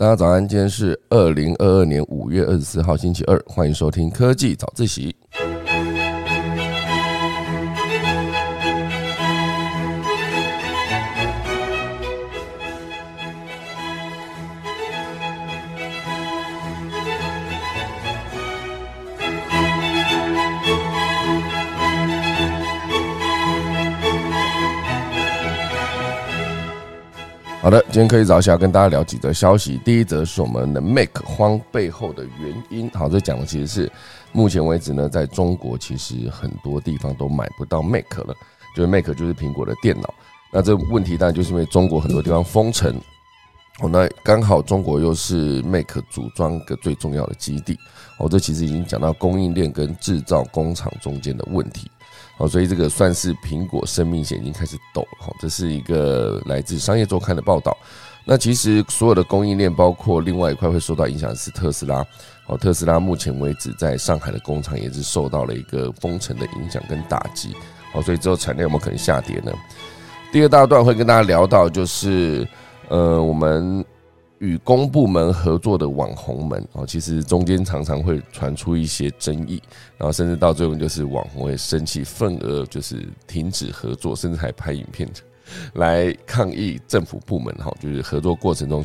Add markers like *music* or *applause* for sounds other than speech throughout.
大家早安，今天是二零二二年五月二十四号星期二，欢迎收听科技早自习。好的，今天可以早起要跟大家聊几则消息。第一则是我们的 Mac 荒背后的原因。好，这讲的其实是目前为止呢，在中国其实很多地方都买不到 Mac 了，就是 Mac 就是苹果的电脑。那这问题当然就是因为中国很多地方封城。哦，那刚好中国又是 Mac 组装个最重要的基地。哦，这其实已经讲到供应链跟制造工厂中间的问题。哦，所以这个算是苹果生命线已经开始抖了哈。这是一个来自商业周刊的报道。那其实所有的供应链，包括另外一块会受到影响的是特斯拉。哦，特斯拉目前为止在上海的工厂也是受到了一个封城的影响跟打击。哦，所以之后产量有没有可能下跌呢？第二大段会跟大家聊到，就是呃我们。与公部门合作的网红们哦，其实中间常常会传出一些争议，然后甚至到最后就是网红会生气，愤而就是停止合作，甚至还拍影片来抗议政府部门哈，就是合作过程中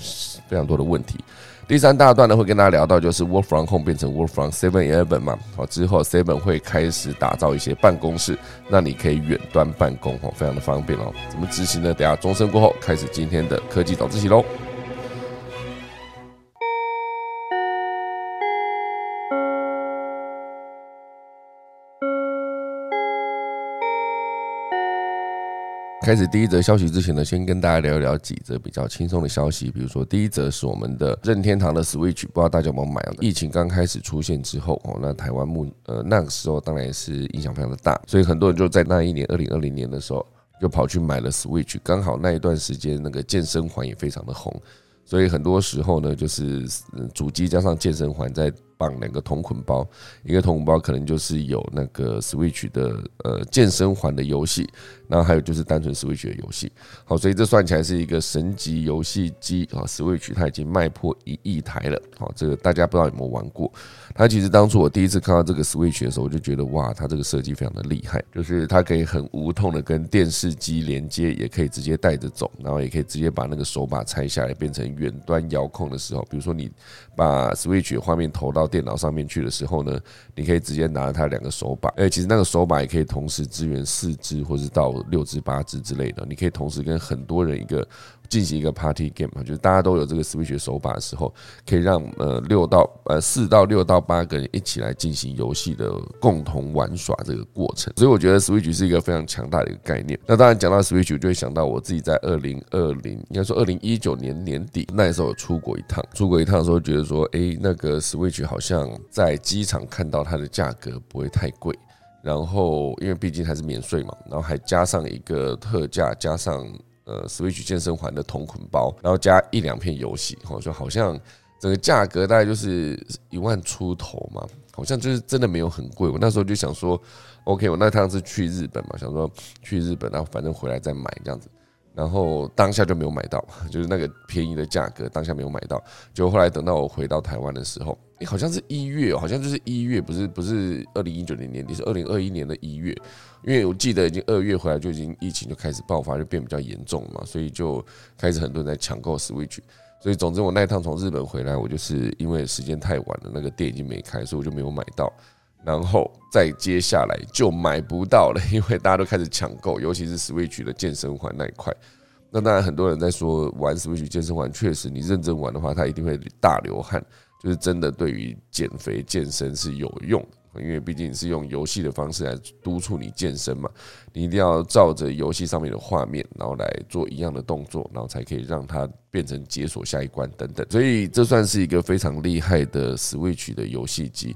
非常多的问题。第三大段呢，会跟大家聊到就是 Work from Home 变成 Work from Seven Eleven 嘛，好之后 Seven 会开始打造一些办公室，那你可以远端办公哦，非常的方便哦。怎么执行呢？等下钟声过后开始今天的科技早自习喽。开始第一则消息之前呢，先跟大家聊一聊几则比较轻松的消息。比如说，第一则是我们的任天堂的 Switch，不知道大家有没有买？疫情刚开始出现之后，哦，那台湾目呃那个时候当然也是影响非常的大，所以很多人就在那一年二零二零年的时候，就跑去买了 Switch。刚好那一段时间那个健身环也非常的红，所以很多时候呢，就是主机加上健身环在。绑两个同捆包，一个同捆包可能就是有那个 Switch 的呃健身环的游戏，然后还有就是单纯 Switch 的游戏。好，所以这算起来是一个神级游戏机啊！Switch 它已经卖破一亿台了。好，这个大家不知道有没有玩过？它其实当初我第一次看到这个 Switch 的时候，我就觉得哇，它这个设计非常的厉害，就是它可以很无痛的跟电视机连接，也可以直接带着走，然后也可以直接把那个手把拆下来变成远端遥控的时候，比如说你把 Switch 画面投到电脑上面去的时候呢，你可以直接拿它两个手把，哎，其实那个手把也可以同时支援四支或者到六支八支之类的，你可以同时跟很多人一个。进行一个 party game 嘛，就是大家都有这个 Switch 手把的时候，可以让呃六到呃四到六到八个人一起来进行游戏的共同玩耍这个过程。所以我觉得 Switch 是一个非常强大的一个概念。那当然讲到 Switch，就会想到我自己在二零二零，应该说二零一九年年底那时候出国一趟，出国一趟的时候觉得说，哎，那个 Switch 好像在机场看到它的价格不会太贵，然后因为毕竟还是免税嘛，然后还加上一个特价，加上。呃，Switch 健身环的同捆包，然后加一两片游戏，哦，就好像整个价格大概就是一万出头嘛，好像就是真的没有很贵。我那时候就想说，OK，我那趟是去日本嘛，想说去日本，然后反正回来再买这样子。然后当下就没有买到，就是那个便宜的价格，当下没有买到。就后来等到我回到台湾的时候，诶，好像是一月，好像就是一月，不是不是二零一九年年底，是二零二一年的一月。因为我记得已经二月回来就已经疫情就开始爆发，就变比较严重嘛，所以就开始很多人在抢购 Switch。所以总之我那一趟从日本回来，我就是因为时间太晚了，那个店已经没开，所以我就没有买到。然后再接下来就买不到了，*laughs* 因为大家都开始抢购，尤其是 Switch 的健身环那一块。那当然很多人在说玩 Switch 健身环，确实你认真玩的话，它一定会大流汗，就是真的对于减肥健身是有用。因为毕竟是用游戏的方式来督促你健身嘛，你一定要照着游戏上面的画面，然后来做一样的动作，然后才可以让它变成解锁下一关等等。所以这算是一个非常厉害的 Switch 的游戏机。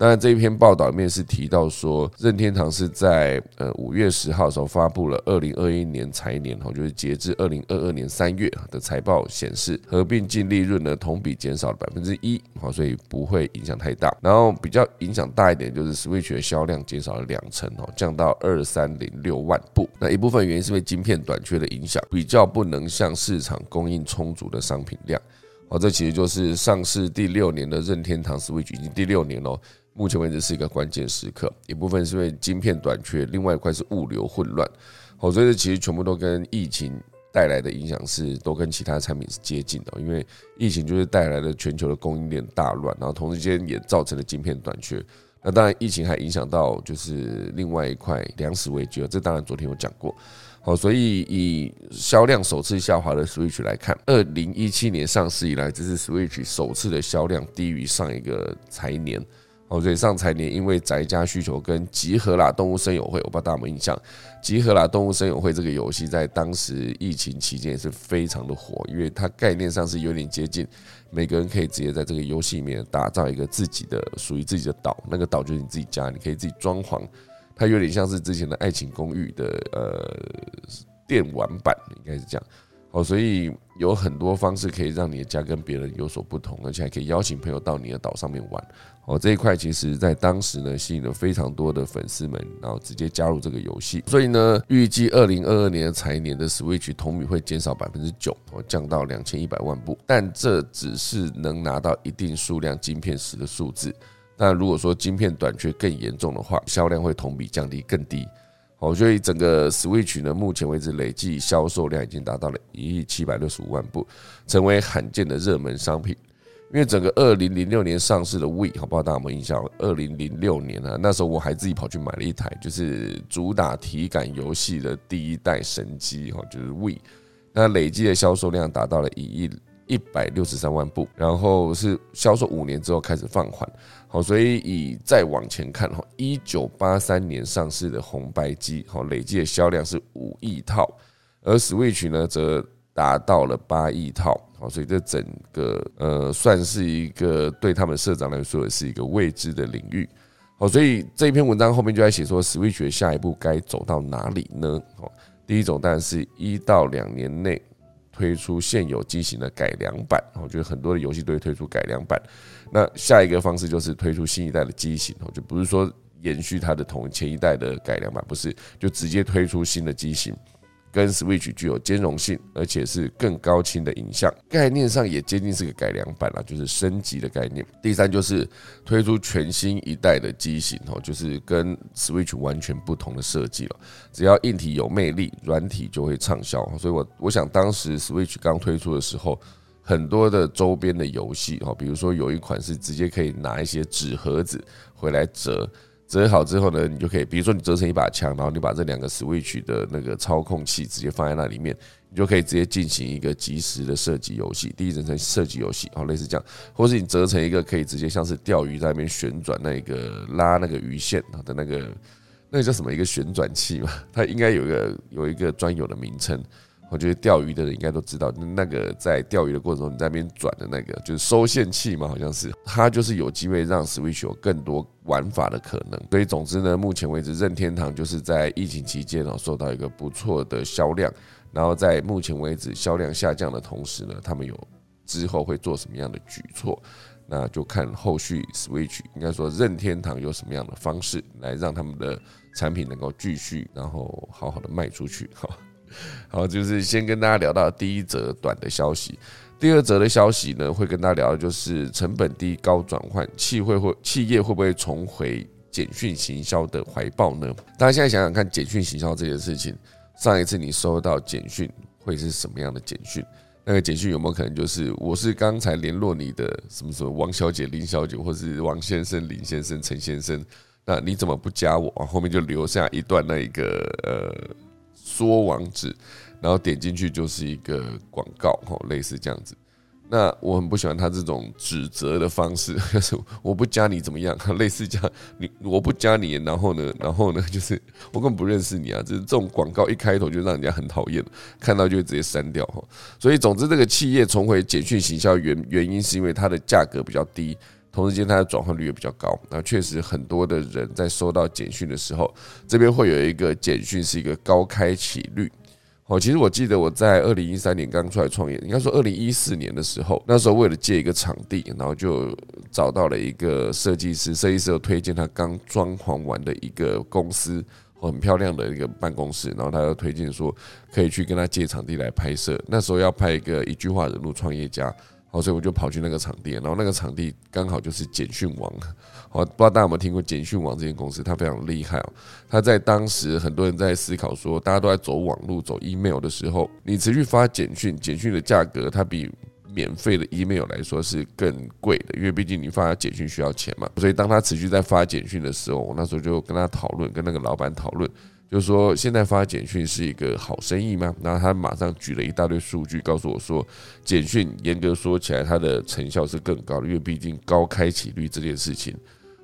当然，这一篇报道里面是提到说，任天堂是在呃五月十号的时候发布了二零二一年财年哈，就是截至二零二二年三月的财报显示，合并净利润呢同比减少了百分之一，好，所以不会影响太大。然后比较影响大一点就是 Switch 的销量减少了两成哦，降到二三零六万部。那一部分原因是因为晶片短缺的影响，比较不能向市场供应充足的商品量。哦，这其实就是上市第六年的任天堂 Switch 已经第六年了，目前为止是一个关键时刻。一部分是因为晶片短缺，另外一块是物流混乱。好，所以这其实全部都跟疫情带来的影响是都跟其他产品是接近的。因为疫情就是带来了全球的供应链大乱，然后同时间也造成了晶片短缺。那当然，疫情还影响到就是另外一块粮食危机，这当然昨天有讲过。好，所以以销量首次下滑的 Switch 来看，二零一七年上市以来，这是 Switch 首次的销量低于上一个财年。哦，所以上财年因为宅家需求跟集合啦动物森友会，我不知道大家有没有印象？集合啦动物森友会这个游戏在当时疫情期间也是非常的火，因为它概念上是有点接近，每个人可以直接在这个游戏里面打造一个自己的属于自己的岛，那个岛就是你自己家，你可以自己装潢。它有点像是之前的爱情公寓的呃电玩版，应该是这样。哦，所以有很多方式可以让你的家跟别人有所不同，而且还可以邀请朋友到你的岛上面玩。哦，这一块其实在当时呢吸引了非常多的粉丝们，然后直接加入这个游戏。所以呢，预计二零二二年的财年的 Switch 同比会减少百分之九，哦，降到两千一百万部。但这只是能拿到一定数量晶片时的数字。那如果说晶片短缺更严重的话，销量会同比降低更低。哦，所以整个 Switch 呢，目前为止累计销售量已经达到了一亿七百六十五万部，成为罕见的热门商品。因为整个二零零六年上市的 We，好不好？大家有没有印象？二零零六年啊，那时候我还自己跑去买了一台，就是主打体感游戏的第一代神机哈，就是 We。那累计的销售量达到了一亿。一百六十三万部，然后是销售五年之后开始放缓，好，所以以再往前看哈，一九八三年上市的红白机，哈，累计的销量是五亿套，而 Switch 呢则达到了八亿套，好，所以这整个呃算是一个对他们社长来说也是一个未知的领域，好，所以这一篇文章后面就在写说 Switch 下一步该走到哪里呢？好，第一种当然是一到两年内。推出现有机型的改良版，我觉得很多的游戏都会推出改良版。那下一个方式就是推出新一代的机型哦，就不是说延续它的同前一代的改良版，不是就直接推出新的机型。跟 Switch 具有兼容性，而且是更高清的影像，概念上也接近是个改良版了，就是升级的概念。第三就是推出全新一代的机型哦，就是跟 Switch 完全不同的设计了。只要硬体有魅力，软体就会畅销。所以我我想当时 Switch 刚推出的时候，很多的周边的游戏哈，比如说有一款是直接可以拿一些纸盒子回来折。折好之后呢，你就可以，比如说你折成一把枪，然后你把这两个 Switch 的那个操控器直接放在那里面，你就可以直接进行一个即时的射击游戏，第一人称射击游戏，哦，类似这样，或是你折成一个可以直接像是钓鱼在那边旋转那个拉那个鱼线的那个那个叫什么一个旋转器嘛，它应该有一个有一个专有的名称。我觉得钓鱼的人应该都知道，那个在钓鱼的过程中你在那边转的那个就是收线器嘛，好像是它就是有机会让 Switch 有更多玩法的可能。所以总之呢，目前为止任天堂就是在疫情期间哦受到一个不错的销量，然后在目前为止销量下降的同时呢，他们有之后会做什么样的举措，那就看后续 Switch 应该说任天堂有什么样的方式来让他们的产品能够继续然后好好的卖出去好。*laughs* 好，就是先跟大家聊到第一则短的消息，第二则的消息呢，会跟大家聊的就是成本低、高转换，企会会企业会不会重回简讯行销的怀抱呢？大家现在想想看，简讯行销这件事情，上一次你收到简讯会是什么样的简讯？那个简讯有没有可能就是我是刚才联络你的什么什么王小姐、林小姐，或是王先生、林先生、陈先生？那你怎么不加我？后面就留下一段那一个呃。缩网址，然后点进去就是一个广告，吼，类似这样子。那我很不喜欢他这种指责的方式，*laughs* 就是我不加你怎么样，*laughs* 类似这样，你我不加你，然后呢，然后呢，就是我根本不认识你啊，就是这种广告一开头就让人家很讨厌，看到就会直接删掉哈。所以总之，这个企业重回简讯行销原原因是因为它的价格比较低。同时间，它的转换率也比较高。那确实，很多的人在收到简讯的时候，这边会有一个简讯是一个高开启率。哦，其实我记得我在二零一三年刚出来创业，应该说二零一四年的时候，那时候为了借一个场地，然后就找到了一个设计师，设计师又推荐他刚装潢完的一个公司，很漂亮的一个办公室，然后他又推荐说可以去跟他借场地来拍摄。那时候要拍一个一句话人物创业家。好，所以我就跑去那个场地，然后那个场地刚好就是简讯网，好，不知道大家有没有听过简讯网这间公司，它非常厉害哦。它在当时很多人在思考说，大家都在走网络、走 email 的时候，你持续发简讯，简讯的价格它比免费的 email 来说是更贵的，因为毕竟你发简讯需要钱嘛。所以当他持续在发简讯的时候，我那时候就跟他讨论，跟那个老板讨论。就是说，现在发简讯是一个好生意吗？然后他马上举了一大堆数据，告诉我说，简讯严格说起来，它的成效是更高的，因为毕竟高开启率这件事情。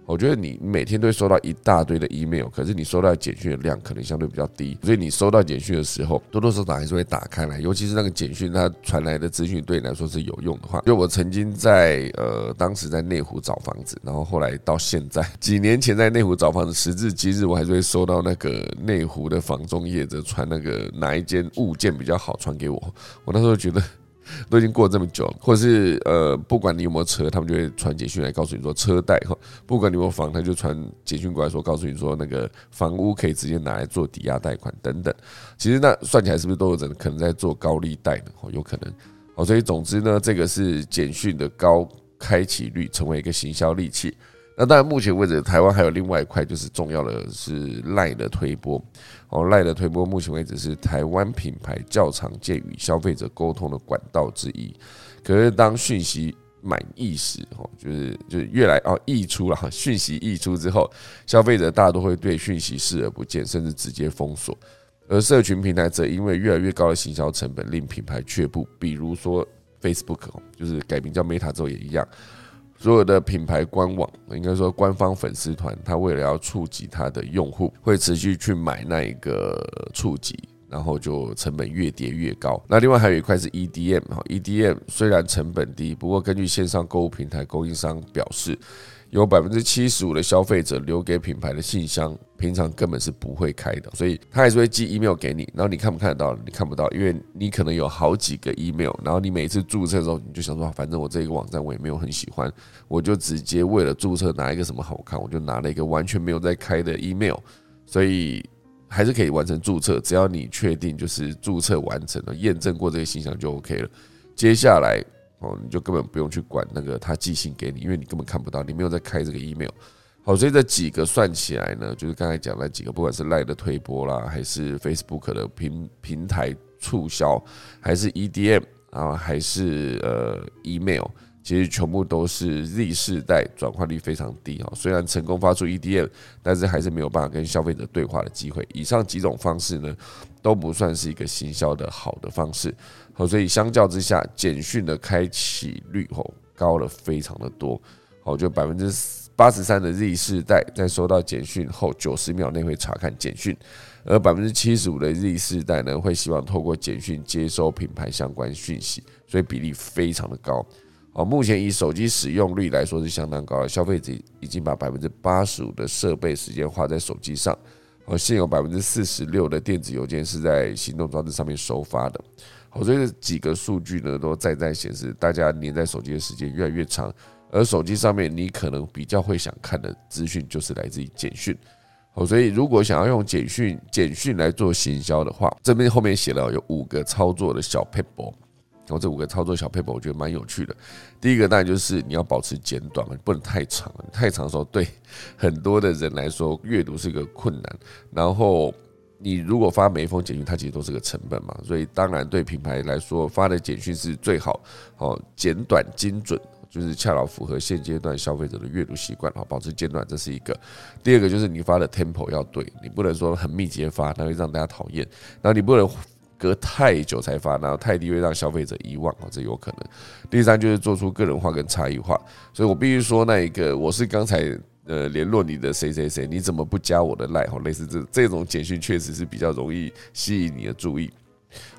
我觉得你每天都会收到一大堆的 email，可是你收到简讯的量可能相对比较低，所以你收到简讯的时候，多多少少还是会打开来，尤其是那个简讯它传来的资讯对你来说是有用的话。就我曾经在呃当时在内湖找房子，然后后来到现在 *laughs* 几年前在内湖找房子，时至今日我还是会收到那个内湖的房中业者传那个哪一间物件比较好传给我，我那时候觉得。*laughs* 都已经过了这么久，或者是呃，不管你有没有车，他们就会传简讯来告诉你说车贷哈；不管你有没有房，他就传简讯过来说告诉你说那个房屋可以直接拿来做抵押贷款等等。其实那算起来是不是都有人可能在做高利贷呢？哦，有可能。哦，所以总之呢，这个是简讯的高开启率，成为一个行销利器。那当然，目前为止，台湾还有另外一块就是重要的是赖的推波。哦，赖的推波，目前为止是台湾品牌较常见与消费者沟通的管道之一。可是当讯息满意时，哦，就是就是越来哦溢出了哈，讯息溢出之后，消费者大多会对讯息视而不见，甚至直接封锁。而社群平台则因为越来越高的行销成本，令品牌却步。比如说 Facebook，就是改名叫 Meta 之后也一样。所有的品牌官网，应该说官方粉丝团，他为了要触及他的用户，会持续去买那一个触及，然后就成本越叠越高。那另外还有一块是 EDM 哈，EDM 虽然成本低，不过根据线上购物平台供应商表示。有百分之七十五的消费者留给品牌的信箱，平常根本是不会开的，所以他还是会寄 email 给你。然后你看不看得到？你看不到，因为你可能有好几个 email。然后你每次注册的时候，你就想说，反正我这个网站我也没有很喜欢，我就直接为了注册拿一个什么好看，我就拿了一个完全没有在开的 email。所以还是可以完成注册，只要你确定就是注册完成了，验证过这个信箱就 OK 了。接下来。哦，你就根本不用去管那个他寄信给你，因为你根本看不到，你没有在开这个 email。好，所以这几个算起来呢，就是刚才讲那几个，不管是赖的推播啦，还是 Facebook 的平平台促销，还是 EDM 啊，还是呃 email，其实全部都是 Z 世代转换率非常低啊。虽然成功发出 EDM，但是还是没有办法跟消费者对话的机会。以上几种方式呢，都不算是一个行销的好的方式。好，所以相较之下，简讯的开启率吼高了非常的多。好，就百分之八十三的 Z 世代在收到简讯后九十秒内会查看简讯，而百分之七十五的 Z 世代呢会希望透过简讯接收品牌相关讯息，所以比例非常的高。好，目前以手机使用率来说是相当高的，消费者已经把百分之八十五的设备时间花在手机上。而现有百分之四十六的电子邮件是在行动装置上面收发的。我觉得几个数据呢，都在在显示，大家黏在手机的时间越来越长，而手机上面你可能比较会想看的资讯，就是来自于简讯。哦，所以如果想要用简讯简讯来做行销的话，这边后面写了有五个操作的小 paper。然后这五个操作小 paper 我觉得蛮有趣的。第一个当然就是你要保持简短，不能太长，太长的时候对很多的人来说阅读是个困难。然后你如果发每一封简讯，它其实都是个成本嘛，所以当然对品牌来说发的简讯是最好哦，简短精准，就是恰好符合现阶段消费者的阅读习惯，好保持简短，这是一个。第二个就是你发的 tempo 要对，你不能说很密集发，那会让大家讨厌。然后你不能。隔太久才发，然后太低会让消费者遗忘哦，这有可能。第三就是做出个人化跟差异化，所以我必须说那一个，我是刚才呃联络你的谁谁谁，你怎么不加我的赖？哦，类似这这种简讯确实是比较容易吸引你的注意。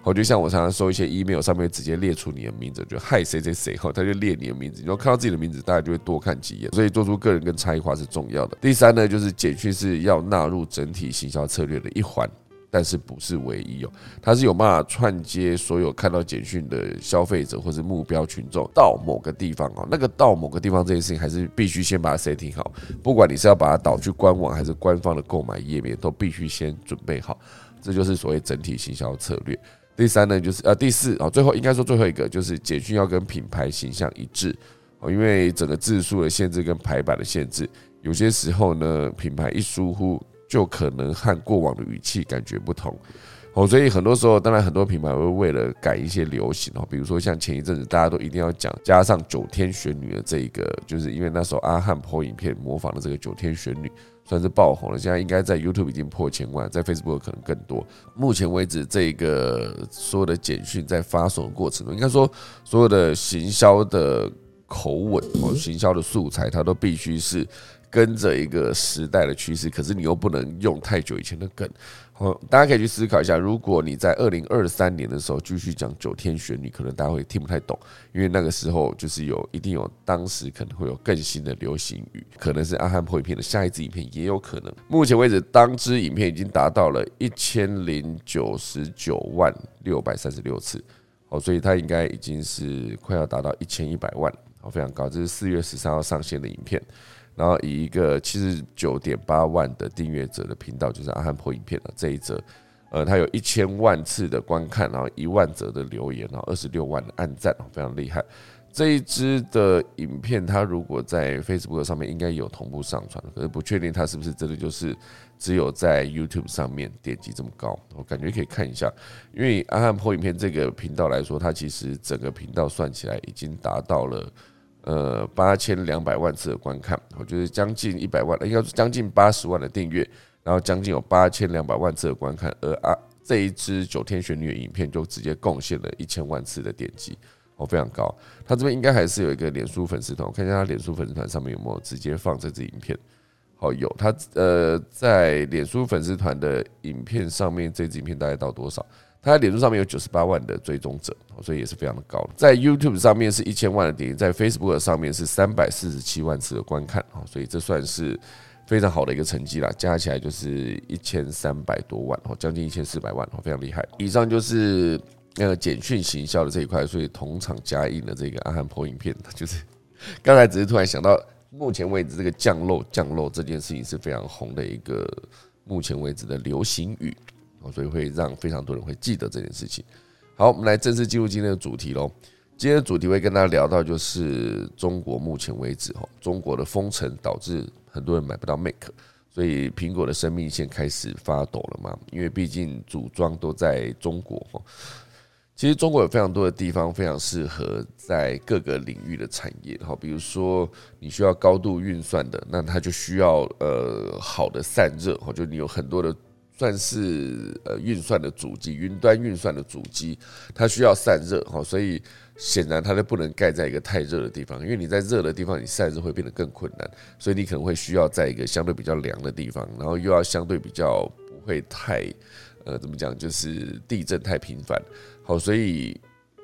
好，就像我常常收一些 email，上面直接列出你的名字，就嗨谁谁谁，后他就列你的名字，你要看到自己的名字，大家就会多看几眼。所以做出个人跟差异化是重要的。第三呢，就是简讯是要纳入整体行销策略的一环。但是不是唯一哦，它是有办法串接所有看到简讯的消费者或是目标群众到某个地方哦。那个到某个地方这件事情，还是必须先把它 setting 好。不管你是要把它导去官网还是官方的购买页面，都必须先准备好。这就是所谓整体行销策略。第三呢，就是呃第四啊，最后应该说最后一个就是简讯要跟品牌形象一致哦，因为整个字数的限制跟排版的限制，有些时候呢，品牌一疏忽就可能和过往的语气感觉不同。哦，所以很多时候，当然很多品牌会为了改一些流行哦，比如说像前一阵子大家都一定要讲加上九天玄女的这一个，就是因为那时候阿汉破影片模仿的这个九天玄女算是爆红了，现在应该在 YouTube 已经破千万，在 Facebook 可能更多。目前为止，这个所有的简讯在发送的过程中，应该说所有的行销的口吻哦，行销的素材，它都必须是。跟着一个时代的趋势，可是你又不能用太久以前的梗。哦，大家可以去思考一下，如果你在二零二三年的时候继续讲九天玄女，可能大家会听不太懂，因为那个时候就是有一定有当时可能会有更新的流行语，可能是阿汉破影片的下一支影片也有可能。目前为止，当支影片已经达到了一千零九十九万六百三十六次，哦，所以它应该已经是快要达到一千一百万，哦，非常高。这是四月十三号上线的影片。然后以一个七十九点八万的订阅者的频道，就是阿汉破影片的这一则，呃，他有一千万次的观看，然后一万则的留言，然后二十六万的按赞，非常厉害。这一支的影片，它如果在 Facebook 上面应该有同步上传，可是不确定它是不是真的就是只有在 YouTube 上面点击这么高。我感觉可以看一下，因为阿汉破影片这个频道来说，它其实整个频道算起来已经达到了。呃，八千两百万次的观看，我觉得将近一百万，应该是将近八十万的订阅，然后将近有八千两百万次的观看，而啊这一支九天玄女的影片就直接贡献了一千万次的点击，哦非常高。他这边应该还是有一个脸书粉丝团，我看一下他脸书粉丝团上面有没有直接放这支影片。好，有他呃在脸书粉丝团的影片上面，这支影片大概到多少？他在脸书上面有九十八万的追踪者，所以也是非常的高。在 YouTube 上面是一千万的点击，在 Facebook 上面是三百四十七万次的观看，所以这算是非常好的一个成绩啦。加起来就是一千三百多万，哦，将近一千四百万，哦，非常厉害。以上就是那个简讯行销的这一块，所以同场加印的这个阿汉破影片，*laughs* 就是刚才只是突然想到，目前为止这个降落降落这件事情是非常红的一个目前为止的流行语。所以会让非常多人会记得这件事情。好，我们来正式进入今天的主题喽。今天的主题会跟大家聊到，就是中国目前为止哈，中国的封城导致很多人买不到 Mac，所以苹果的生命线开始发抖了嘛。因为毕竟组装都在中国哈。其实中国有非常多的地方非常适合在各个领域的产业哈，比如说你需要高度运算的，那它就需要呃好的散热哈，就你有很多的。算是呃运算的主机，云端运算的主机，它需要散热哈，所以显然它就不能盖在一个太热的地方，因为你在热的地方，你散热会变得更困难，所以你可能会需要在一个相对比较凉的地方，然后又要相对比较不会太呃怎么讲，就是地震太频繁，好，所以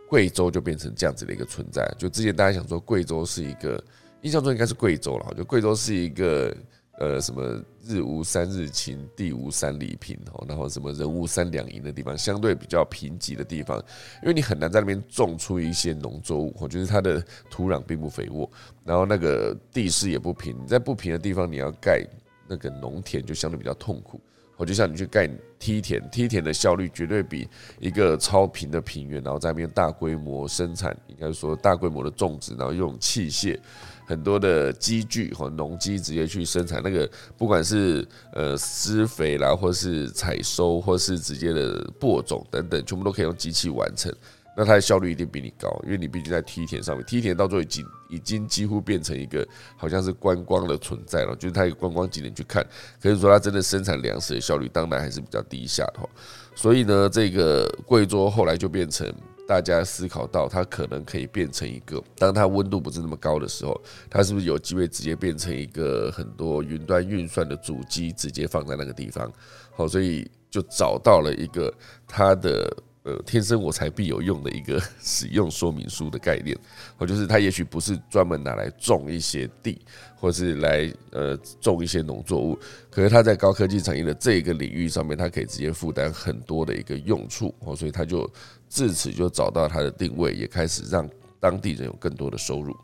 贵州就变成这样子的一个存在。就之前大家想说贵州是一个，印象中应该是贵州了，就贵州是一个。呃，什么日无三日晴，地无三里平哦，然后什么人无三两银的地方，相对比较贫瘠的地方，因为你很难在那边种出一些农作物，我觉得它的土壤并不肥沃，然后那个地势也不平，在不平的地方你要盖那个农田就相对比较痛苦，我就像你去盖梯田，梯田的效率绝对比一个超平的平原，然后在那边大规模生产，应该说大规模的种植，然后用器械。很多的机具和农机直接去生产那个，不管是呃施肥啦，或是采收，或是直接的播种等等，全部都可以用机器完成。那它的效率一定比你高，因为你毕竟在梯田上面，梯田到最后已经已经几乎变成一个好像是观光的存在了，就是它一个观光景点去看。可以说它真的生产粮食的效率当然还是比较低下的。所以呢，这个贵州后来就变成。大家思考到，它可能可以变成一个，当它温度不是那么高的时候，它是不是有机会直接变成一个很多云端运算的主机，直接放在那个地方？好，所以就找到了一个它的。呃，天生我材必有用的一个使用说明书的概念，或就是它也许不是专门拿来种一些地，或是来呃种一些农作物，可是它在高科技产业的这个领域上面，它可以直接负担很多的一个用处，哦，所以它就自此就找到它的定位，也开始让当地人有更多的收入，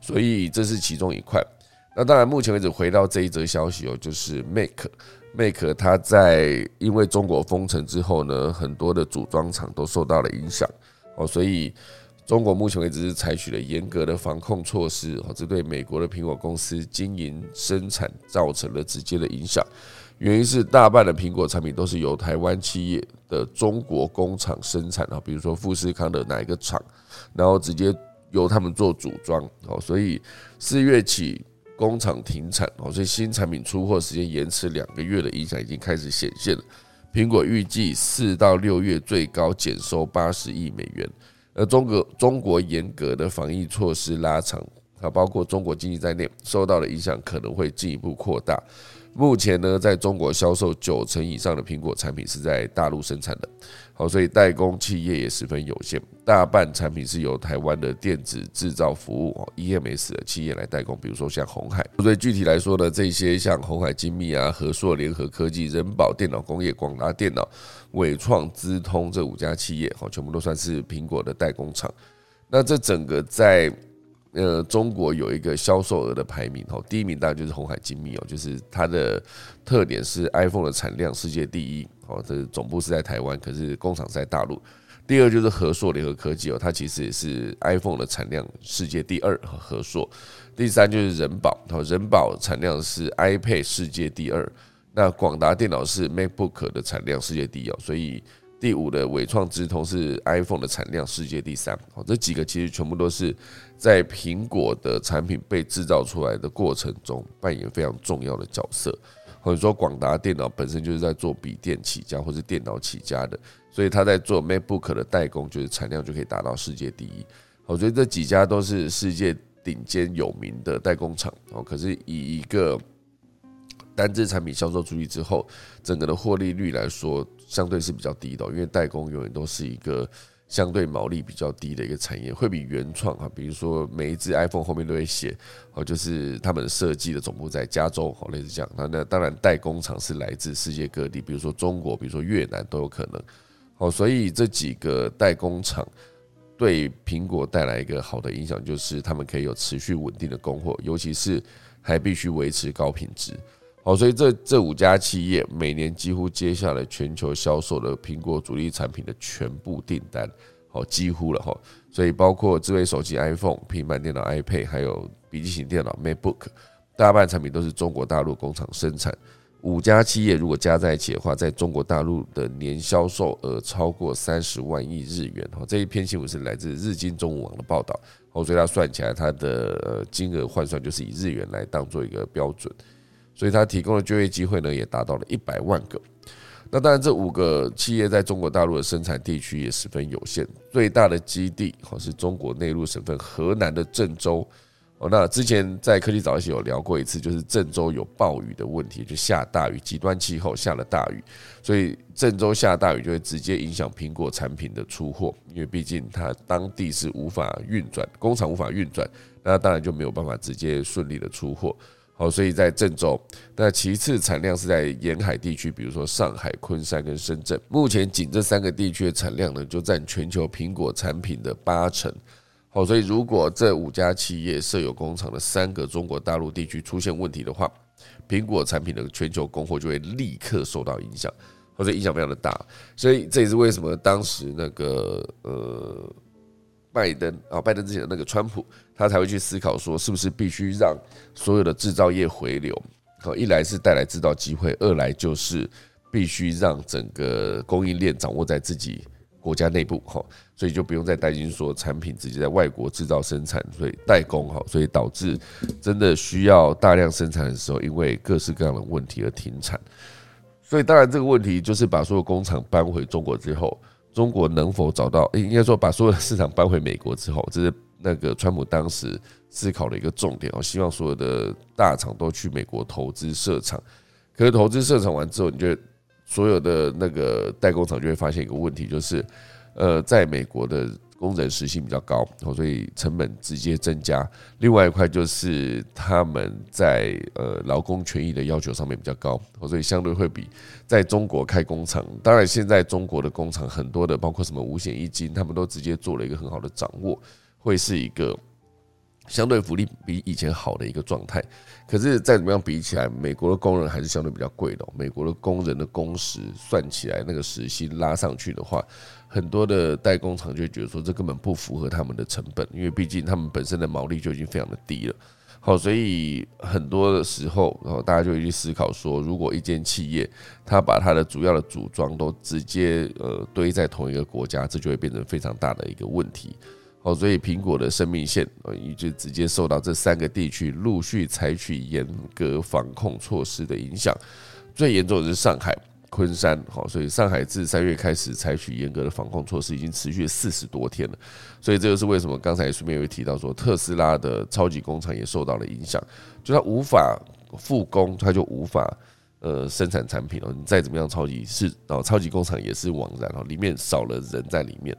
所以这是其中一块。那当然，目前为止回到这一则消息哦，就是 Make Make 它在因为中国封城之后呢，很多的组装厂都受到了影响哦，所以中国目前为止是采取了严格的防控措施哦，这对美国的苹果公司经营生产造成了直接的影响。原因是大半的苹果产品都是由台湾企业的中国工厂生产啊，比如说富士康的哪一个厂，然后直接由他们做组装哦，所以四月起工厂停产哦，所以新产品出货时间延迟两个月的影响已经开始显现了。苹果预计四到六月最高减收八十亿美元，而中国中国严格的防疫措施拉长啊，包括中国经济在内受到的影响可能会进一步扩大。目前呢，在中国销售九成以上的苹果产品是在大陆生产的，好，所以代工企业也十分有限，大半产品是由台湾的电子制造服务 （EMS） 的企业来代工，比如说像红海。所以具体来说呢，这些像红海精密啊、和硕联合科技、人保电脑工业、广达电脑、伟创资通这五家企业，好，全部都算是苹果的代工厂。那这整个在呃，中国有一个销售额的排名哦，第一名当然就是红海精密哦，就是它的特点是 iPhone 的产量世界第一哦，这总部是在台湾，可是工厂在大陆。第二就是和硕联合科技哦，它其实也是 iPhone 的产量世界第二和和硕。第三就是人保哦，人保产量是 iPad 世界第二，那广达电脑是 MacBook 的产量世界第一哦，所以。第五的伟创智通是 iPhone 的产量世界第三，好，这几个其实全部都是在苹果的产品被制造出来的过程中扮演非常重要的角色。或者说，广达电脑本身就是在做笔电起家或是电脑起家的，所以他在做 MacBook 的代工，就是产量就可以达到世界第一。我觉得这几家都是世界顶尖有名的代工厂哦，可是以一个单只产品销售出去之后，整个的获利率来说。相对是比较低的，因为代工永远都是一个相对毛利比较低的一个产业，会比原创啊，比如说每一只 iPhone 后面都会写哦，就是他们设计的总部在加州，好类似这样。那那当然代工厂是来自世界各地，比如说中国，比如说越南都有可能。哦，所以这几个代工厂对苹果带来一个好的影响，就是他们可以有持续稳定的供货，尤其是还必须维持高品质。好，所以这这五家企业每年几乎接下了全球销售的苹果主力产品的全部订单，好，几乎了哈。所以包括智慧手机 iPhone、平板电脑 iPad，还有笔记型电脑 MacBook，大半产品都是中国大陆工厂生产。五家企业如果加在一起的话，在中国大陆的年销售额超过三十万亿日元。哈，这一篇新闻是来自日经中文网的报道。哦，所以它算起来，它的金额换算就是以日元来当做一个标准。所以它提供的就业机会呢，也达到了一百万个。那当然，这五个企业在中国大陆的生产地区也十分有限。最大的基地哦是中国内陆省份河南的郑州哦。那之前在科技早一些有聊过一次，就是郑州有暴雨的问题，就下大雨，极端气候下了大雨，所以郑州下大雨就会直接影响苹果产品的出货，因为毕竟它当地是无法运转，工厂无法运转，那当然就没有办法直接顺利的出货。好，所以在郑州，那其次产量是在沿海地区，比如说上海、昆山跟深圳。目前仅这三个地区的产量呢，就占全球苹果产品的八成。好，所以如果这五家企业设有工厂的三个中国大陆地区出现问题的话，苹果产品的全球供货就会立刻受到影响，或者影响非常的大。所以这也是为什么当时那个呃。拜登啊，拜登之前的那个川普，他才会去思考说，是不是必须让所有的制造业回流？好，一来是带来制造机会，二来就是必须让整个供应链掌握在自己国家内部，哈，所以就不用再担心说产品直接在外国制造生产，所以代工，哈，所以导致真的需要大量生产的时候，因为各式各样的问题而停产。所以当然这个问题就是把所有工厂搬回中国之后。中国能否找到？应该说把所有的市场搬回美国之后，这是那个川普当时思考的一个重点哦。希望所有的大厂都去美国投资设厂。可是投资设厂完之后，你就所有的那个代工厂就会发现一个问题，就是呃，在美国的。工人时薪比较高，所以成本直接增加。另外一块就是他们在呃劳工权益的要求上面比较高，所以相对会比在中国开工厂。当然，现在中国的工厂很多的，包括什么五险一金，他们都直接做了一个很好的掌握，会是一个相对福利比以前好的一个状态。可是再怎么样比起来，美国的工人还是相对比较贵的。美国的工人的工时算起来，那个时薪拉上去的话，很多的代工厂就觉得说这根本不符合他们的成本，因为毕竟他们本身的毛利就已经非常的低了。好，所以很多的时候，然后大家就会去思考说，如果一间企业它把它的主要的组装都直接呃堆在同一个国家，这就会变成非常大的一个问题。好，所以苹果的生命线呃，也就直接受到这三个地区陆续采取严格防控措施的影响。最严重的是上海。昆山，好，所以上海自三月开始采取严格的防控措施，已经持续了四十多天了。所以这就是为什么刚才顺便有提到说，特斯拉的超级工厂也受到了影响，就它无法复工，它就无法呃生产产品了。你再怎么样超级是哦，超级工厂也是枉然哦，里面少了人在里面。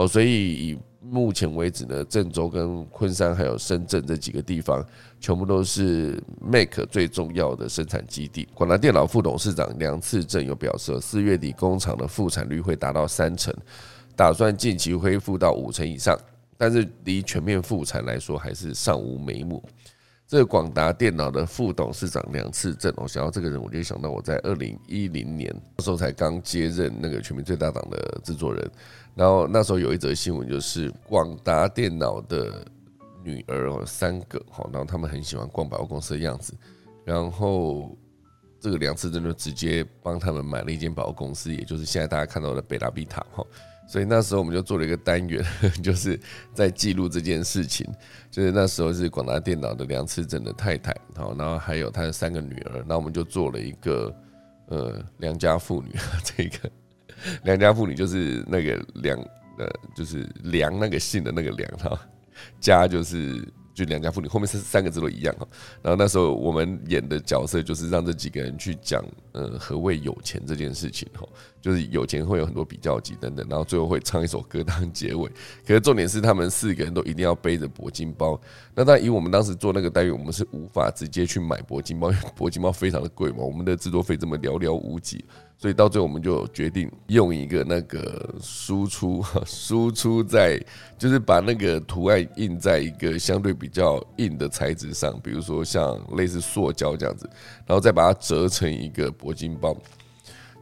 好，所以以目前为止呢，郑州跟昆山还有深圳这几个地方，全部都是 Make 最重要的生产基地。广达电脑副董事长梁次正有表示，四月底工厂的复产率会达到三成，打算近期恢复到五成以上，但是离全面复产来说，还是尚无眉目。这个广达电脑的副董事长梁次正，我想到这个人，我就想到我在二零一零年那时候才刚接任那个全民最大党的制作人。然后那时候有一则新闻，就是广达电脑的女儿哦，三个哈，然后他们很喜欢逛百货公司的样子，然后这个梁次正就直接帮他们买了一间百货公司，也就是现在大家看到的北拉比塔哈。所以那时候我们就做了一个单元，*laughs* 就是在记录这件事情。就是那时候是广达电脑的梁次正的太太，好，然后还有他的三个女儿，那我们就做了一个呃良家妇女 *laughs* 这个。良家妇女就是那个良呃，就是良那个姓的那个良哈，家就是就良家妇女，后面是三个字都一样哈。然后那时候我们演的角色就是让这几个人去讲呃何谓有钱这件事情哈。就是有钱会有很多比较级等等，然后最后会唱一首歌当结尾。可是重点是他们四个人都一定要背着铂金包。那但以我们当时做那个待遇，我们是无法直接去买铂金包，因为铂金包非常的贵嘛，我们的制作费这么寥寥无几，所以到最后我们就决定用一个那个输出，*laughs* 输出在就是把那个图案印在一个相对比较硬的材质上，比如说像类似塑胶这样子，然后再把它折成一个铂金包。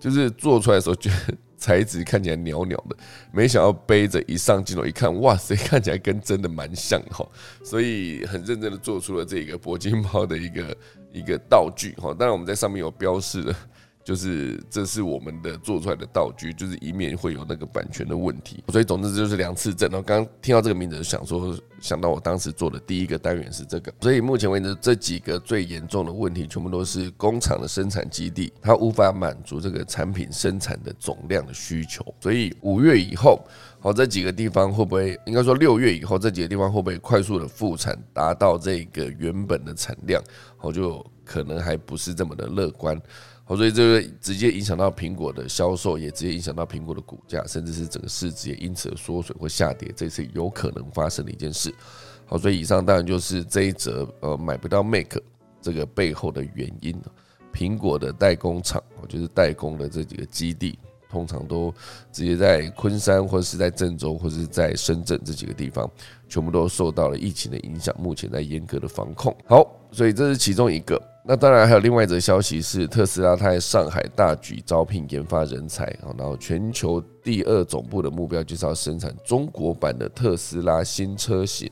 就是做出来的时候，觉得材质看起来袅袅的，没想到背着一上镜头一看，哇塞，看起来跟真的蛮像哈，*laughs* 所以很认真的做出了这个铂金包的一个一个道具哈。当然我们在上面有标示了。就是这是我们的做出来的道具，就是以免会有那个版权的问题。所以总之就是两次证。然后刚刚听到这个名字，想说想到我当时做的第一个单元是这个。所以目前为止这几个最严重的问题，全部都是工厂的生产基地，它无法满足这个产品生产的总量的需求。所以五月以后，好这几个地方会不会，应该说六月以后这几个地方会不会快速的复产，达到这个原本的产量？好，就可能还不是这么的乐观。好，所以这个直接影响到苹果的销售，也直接影响到苹果的股价，甚至是整个市值也因此缩水或下跌，这是有可能发生的一件事。好，所以以上当然就是这一则呃买不到 Mac 这个背后的原因。苹果的代工厂，就是代工的这几个基地，通常都直接在昆山或者是在郑州或者是在深圳这几个地方，全部都受到了疫情的影响，目前在严格的防控。好，所以这是其中一个。那当然还有另外一则消息是，特斯拉它在上海大举招聘研发人才啊，然后全球第二总部的目标就是要生产中国版的特斯拉新车型。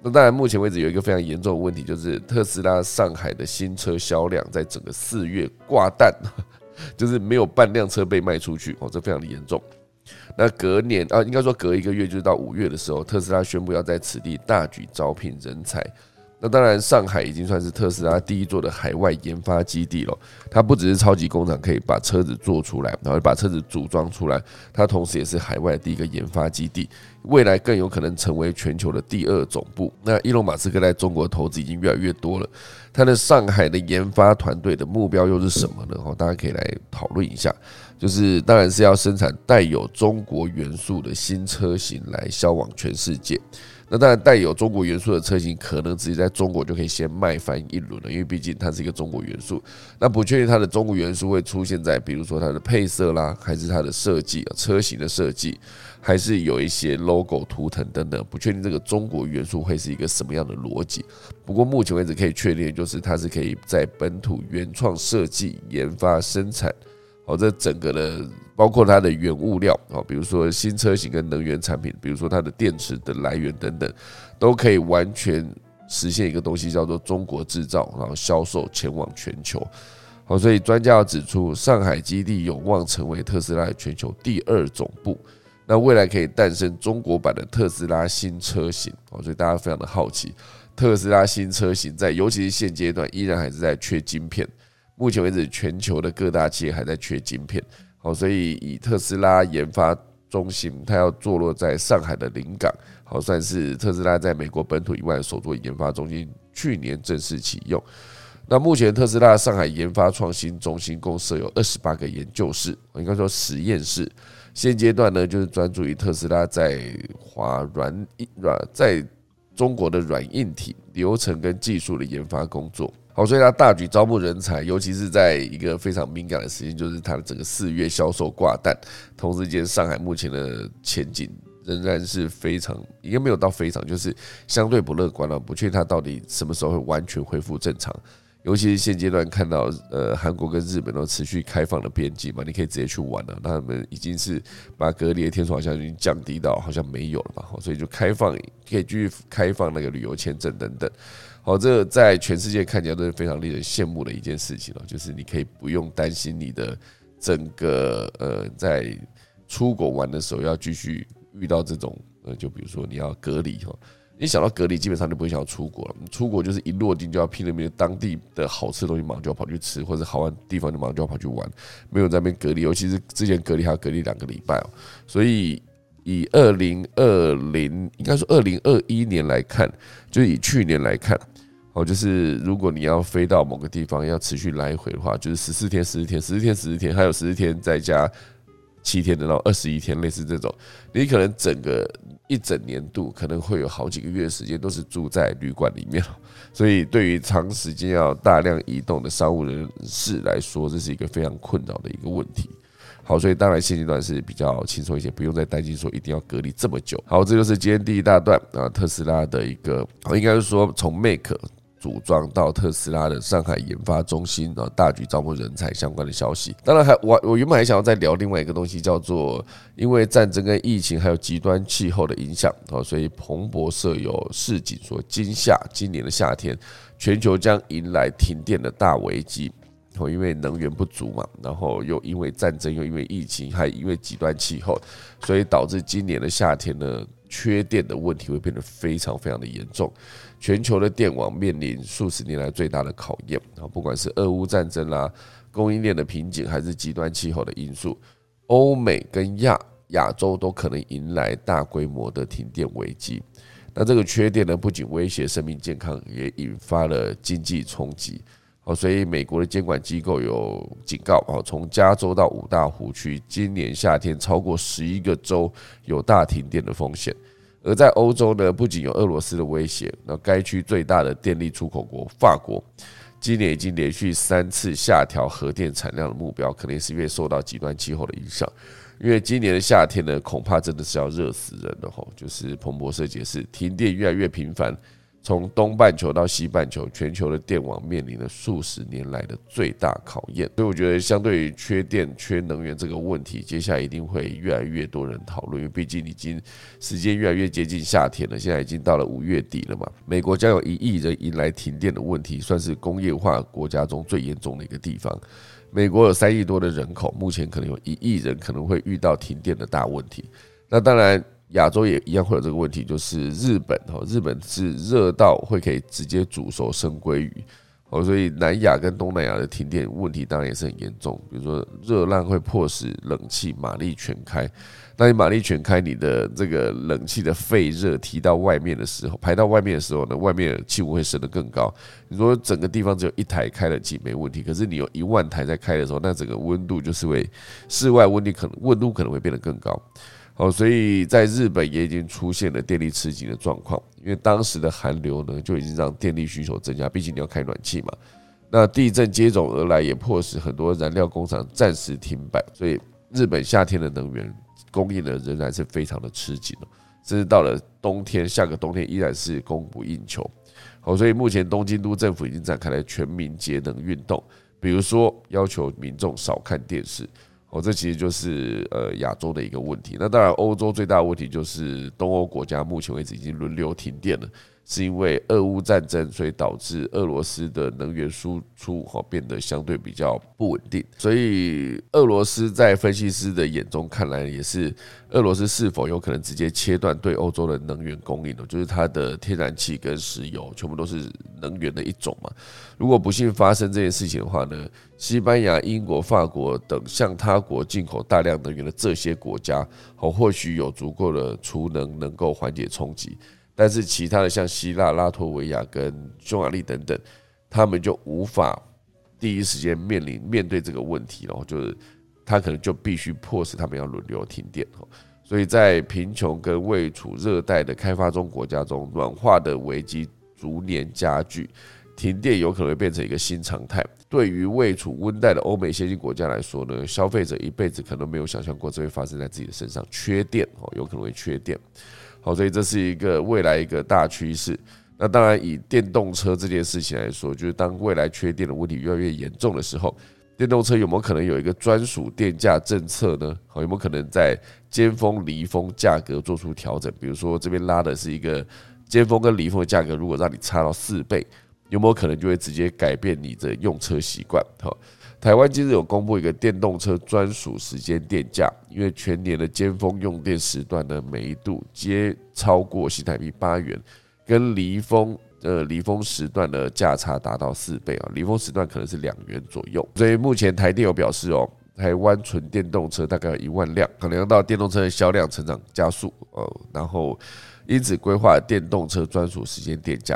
那当然，目前为止有一个非常严重的问题，就是特斯拉上海的新车销量在整个四月挂蛋，*laughs* 就是没有半辆车被卖出去哦，这非常的严重。那隔年啊，应该说隔一个月，就是到五月的时候，特斯拉宣布要在此地大举招聘人才。那当然，上海已经算是特斯拉第一座的海外研发基地了。它不只是超级工厂，可以把车子做出来，然后把车子组装出来。它同时也是海外第一个研发基地，未来更有可能成为全球的第二总部。那伊隆马斯克在中国投资已经越来越多了。他的上海的研发团队的目标又是什么呢？大家可以来讨论一下。就是当然是要生产带有中国元素的新车型来销往全世界。那当然带有中国元素的车型，可能直接在中国就可以先卖翻一轮了，因为毕竟它是一个中国元素。那不确定它的中国元素会出现在，比如说它的配色啦，还是它的设计，车型的设计，还是有一些 logo 图腾等等，不确定这个中国元素会是一个什么样的逻辑。不过目前为止可以确定，就是它是可以在本土原创设计、研发、生产。好，这整个的包括它的原物料啊，比如说新车型跟能源产品，比如说它的电池的来源等等，都可以完全实现一个东西叫做中国制造，然后销售前往全球。好，所以专家要指出，上海基地有望成为特斯拉全球第二总部，那未来可以诞生中国版的特斯拉新车型。哦，所以大家非常的好奇，特斯拉新车型在尤其是现阶段依然还是在缺晶片。目前为止，全球的各大企业还在缺晶片，好，所以以特斯拉研发中心，它要坐落在上海的临港，好，算是特斯拉在美国本土以外的首座研发中心，去年正式启用。那目前特斯拉上海研发创新中心共设有二十八个研究室，应该说实验室。现阶段呢，就是专注于特斯拉在华软软在中国的软硬体流程跟技术的研发工作。好，所以他大举招募人才，尤其是在一个非常敏感的时间，就是他的整个四月销售挂单。同时间，上海目前的前景仍然是非常，应该没有到非常，就是相对不乐观了。不确定他到底什么时候会完全恢复正常。尤其是现阶段看到，呃，韩国跟日本都持续开放的边境嘛，你可以直接去玩了。那他们已经是把隔离的天数好像已经降低到好像没有了吧？所以就开放，可以继续开放那个旅游签证等等。好，这在全世界看起来都是非常令人羡慕的一件事情了，就是你可以不用担心你的整个呃，在出国玩的时候要继续遇到这种呃，就比如说你要隔离哈，你想到隔离，基本上就不会想要出国了。出国就是一落地就要拼了命当地的好吃的东西，马上就要跑去吃，或者好玩地方就马上就要跑去玩，没有在那边隔离，尤其是之前隔离还要隔离两个礼拜哦。所以以二零二零，应该说二零二一年来看，就以去年来看。哦，就是如果你要飞到某个地方，要持续来回的话，就是十四天、十四天、十四天、十四天，还有十四天再加七天的，然后二十一天，类似这种，你可能整个一整年度可能会有好几个月的时间都是住在旅馆里面。所以，对于长时间要大量移动的商务人士来说，这是一个非常困扰的一个问题。好，所以当然现阶段是比较轻松一些，不用再担心说一定要隔离这么久。好，这就是今天第一大段啊，特斯拉的一个，应该是说从 Make。组装到特斯拉的上海研发中心啊，大举招募人才相关的消息。当然，还我我原本还想要再聊另外一个东西，叫做因为战争跟疫情还有极端气候的影响啊，所以彭博社有市井说，今夏今年的夏天，全球将迎来停电的大危机。哦，因为能源不足嘛，然后又因为战争，又因为疫情，还因为极端气候，所以导致今年的夏天呢，缺电的问题会变得非常非常的严重。全球的电网面临数十年来最大的考验啊！不管是俄乌战争啦、供应链的瓶颈，还是极端气候的因素，欧美跟亚亚洲都可能迎来大规模的停电危机。那这个缺电呢，不仅威胁生命健康，也引发了经济冲击。哦，所以美国的监管机构有警告哦，从加州到五大湖区，今年夏天超过十一个州有大停电的风险。而在欧洲呢，不仅有俄罗斯的威胁，那该区最大的电力出口国法国，今年已经连续三次下调核电产量的目标，可能是因为受到极端气候的影响。因为今年的夏天呢，恐怕真的是要热死人了吼，就是彭博社解释，停电越来越频繁。从东半球到西半球，全球的电网面临了数十年来的最大考验。所以我觉得，相对于缺电、缺能源这个问题，接下来一定会越来越多人讨论。因为毕竟已经时间越来越接近夏天了，现在已经到了五月底了嘛。美国将有一亿人迎来停电的问题，算是工业化国家中最严重的一个地方。美国有三亿多的人口，目前可能有一亿人可能会遇到停电的大问题。那当然。亚洲也一样会有这个问题，就是日本哈，日本是热到会可以直接煮熟生鲑鱼，哦，所以南亚跟东南亚的停电问题当然也是很严重。比如说热浪会迫使冷气马力全开，那你马力全开，你的这个冷气的废热提到外面的时候，排到外面的时候呢，外面的气温会升得更高。你说整个地方只有一台开冷气没问题，可是你有一万台在开的时候，那整个温度就是会室外温度可能温度可能会变得更高。哦，所以在日本也已经出现了电力吃紧的状况，因为当时的寒流呢就已经让电力需求增加，毕竟你要开暖气嘛。那地震接踵而来，也迫使很多燃料工厂暂时停摆，所以日本夏天的能源供应呢仍然是非常的吃紧甚至到了冬天，下个冬天依然是供不应求。好，所以目前东京都政府已经展开了全民节能运动，比如说要求民众少看电视。哦，这其实就是呃亚洲的一个问题。那当然，欧洲最大的问题就是东欧国家目前为止已经轮流停电了。是因为俄乌战争，所以导致俄罗斯的能源输出哈变得相对比较不稳定。所以俄罗斯在分析师的眼中看来，也是俄罗斯是否有可能直接切断对欧洲的能源供应呢？就是它的天然气跟石油全部都是能源的一种嘛。如果不幸发生这件事情的话呢，西班牙、英国、法国等向他国进口大量能源的这些国家，哦，或许有足够的储能能够缓解冲击。但是其他的像希腊、拉脱维亚跟匈牙利等等，他们就无法第一时间面临面对这个问题了，就是他可能就必须迫使他们要轮流停电所以在贫穷跟未处热带的开发中国家中，暖化的危机逐年加剧，停电有可能会变成一个新常态。对于未处温带的欧美先进国家来说呢，消费者一辈子可能没有想象过这会发生在自己的身上，缺电哦，有可能会缺电。好，所以这是一个未来一个大趋势。那当然，以电动车这件事情来说，就是当未来缺电的问题越来越严重的时候，电动车有没有可能有一个专属电价政策呢？好，有没有可能在尖峰、离峰价格做出调整？比如说这边拉的是一个尖峰跟离峰的价格，如果让你差到四倍，有没有可能就会直接改变你的用车习惯？好。台湾今日有公布一个电动车专属时间电价，因为全年的尖峰用电时段呢，每一度皆超过新台币八元，跟离峰呃离峰时段的价差达到四倍啊，离峰时段可能是两元左右。所以目前台电有表示哦，台湾纯电动车大概有一万辆，可能要到电动车的销量成长加速哦，然后因此规划电动车专属时间电价。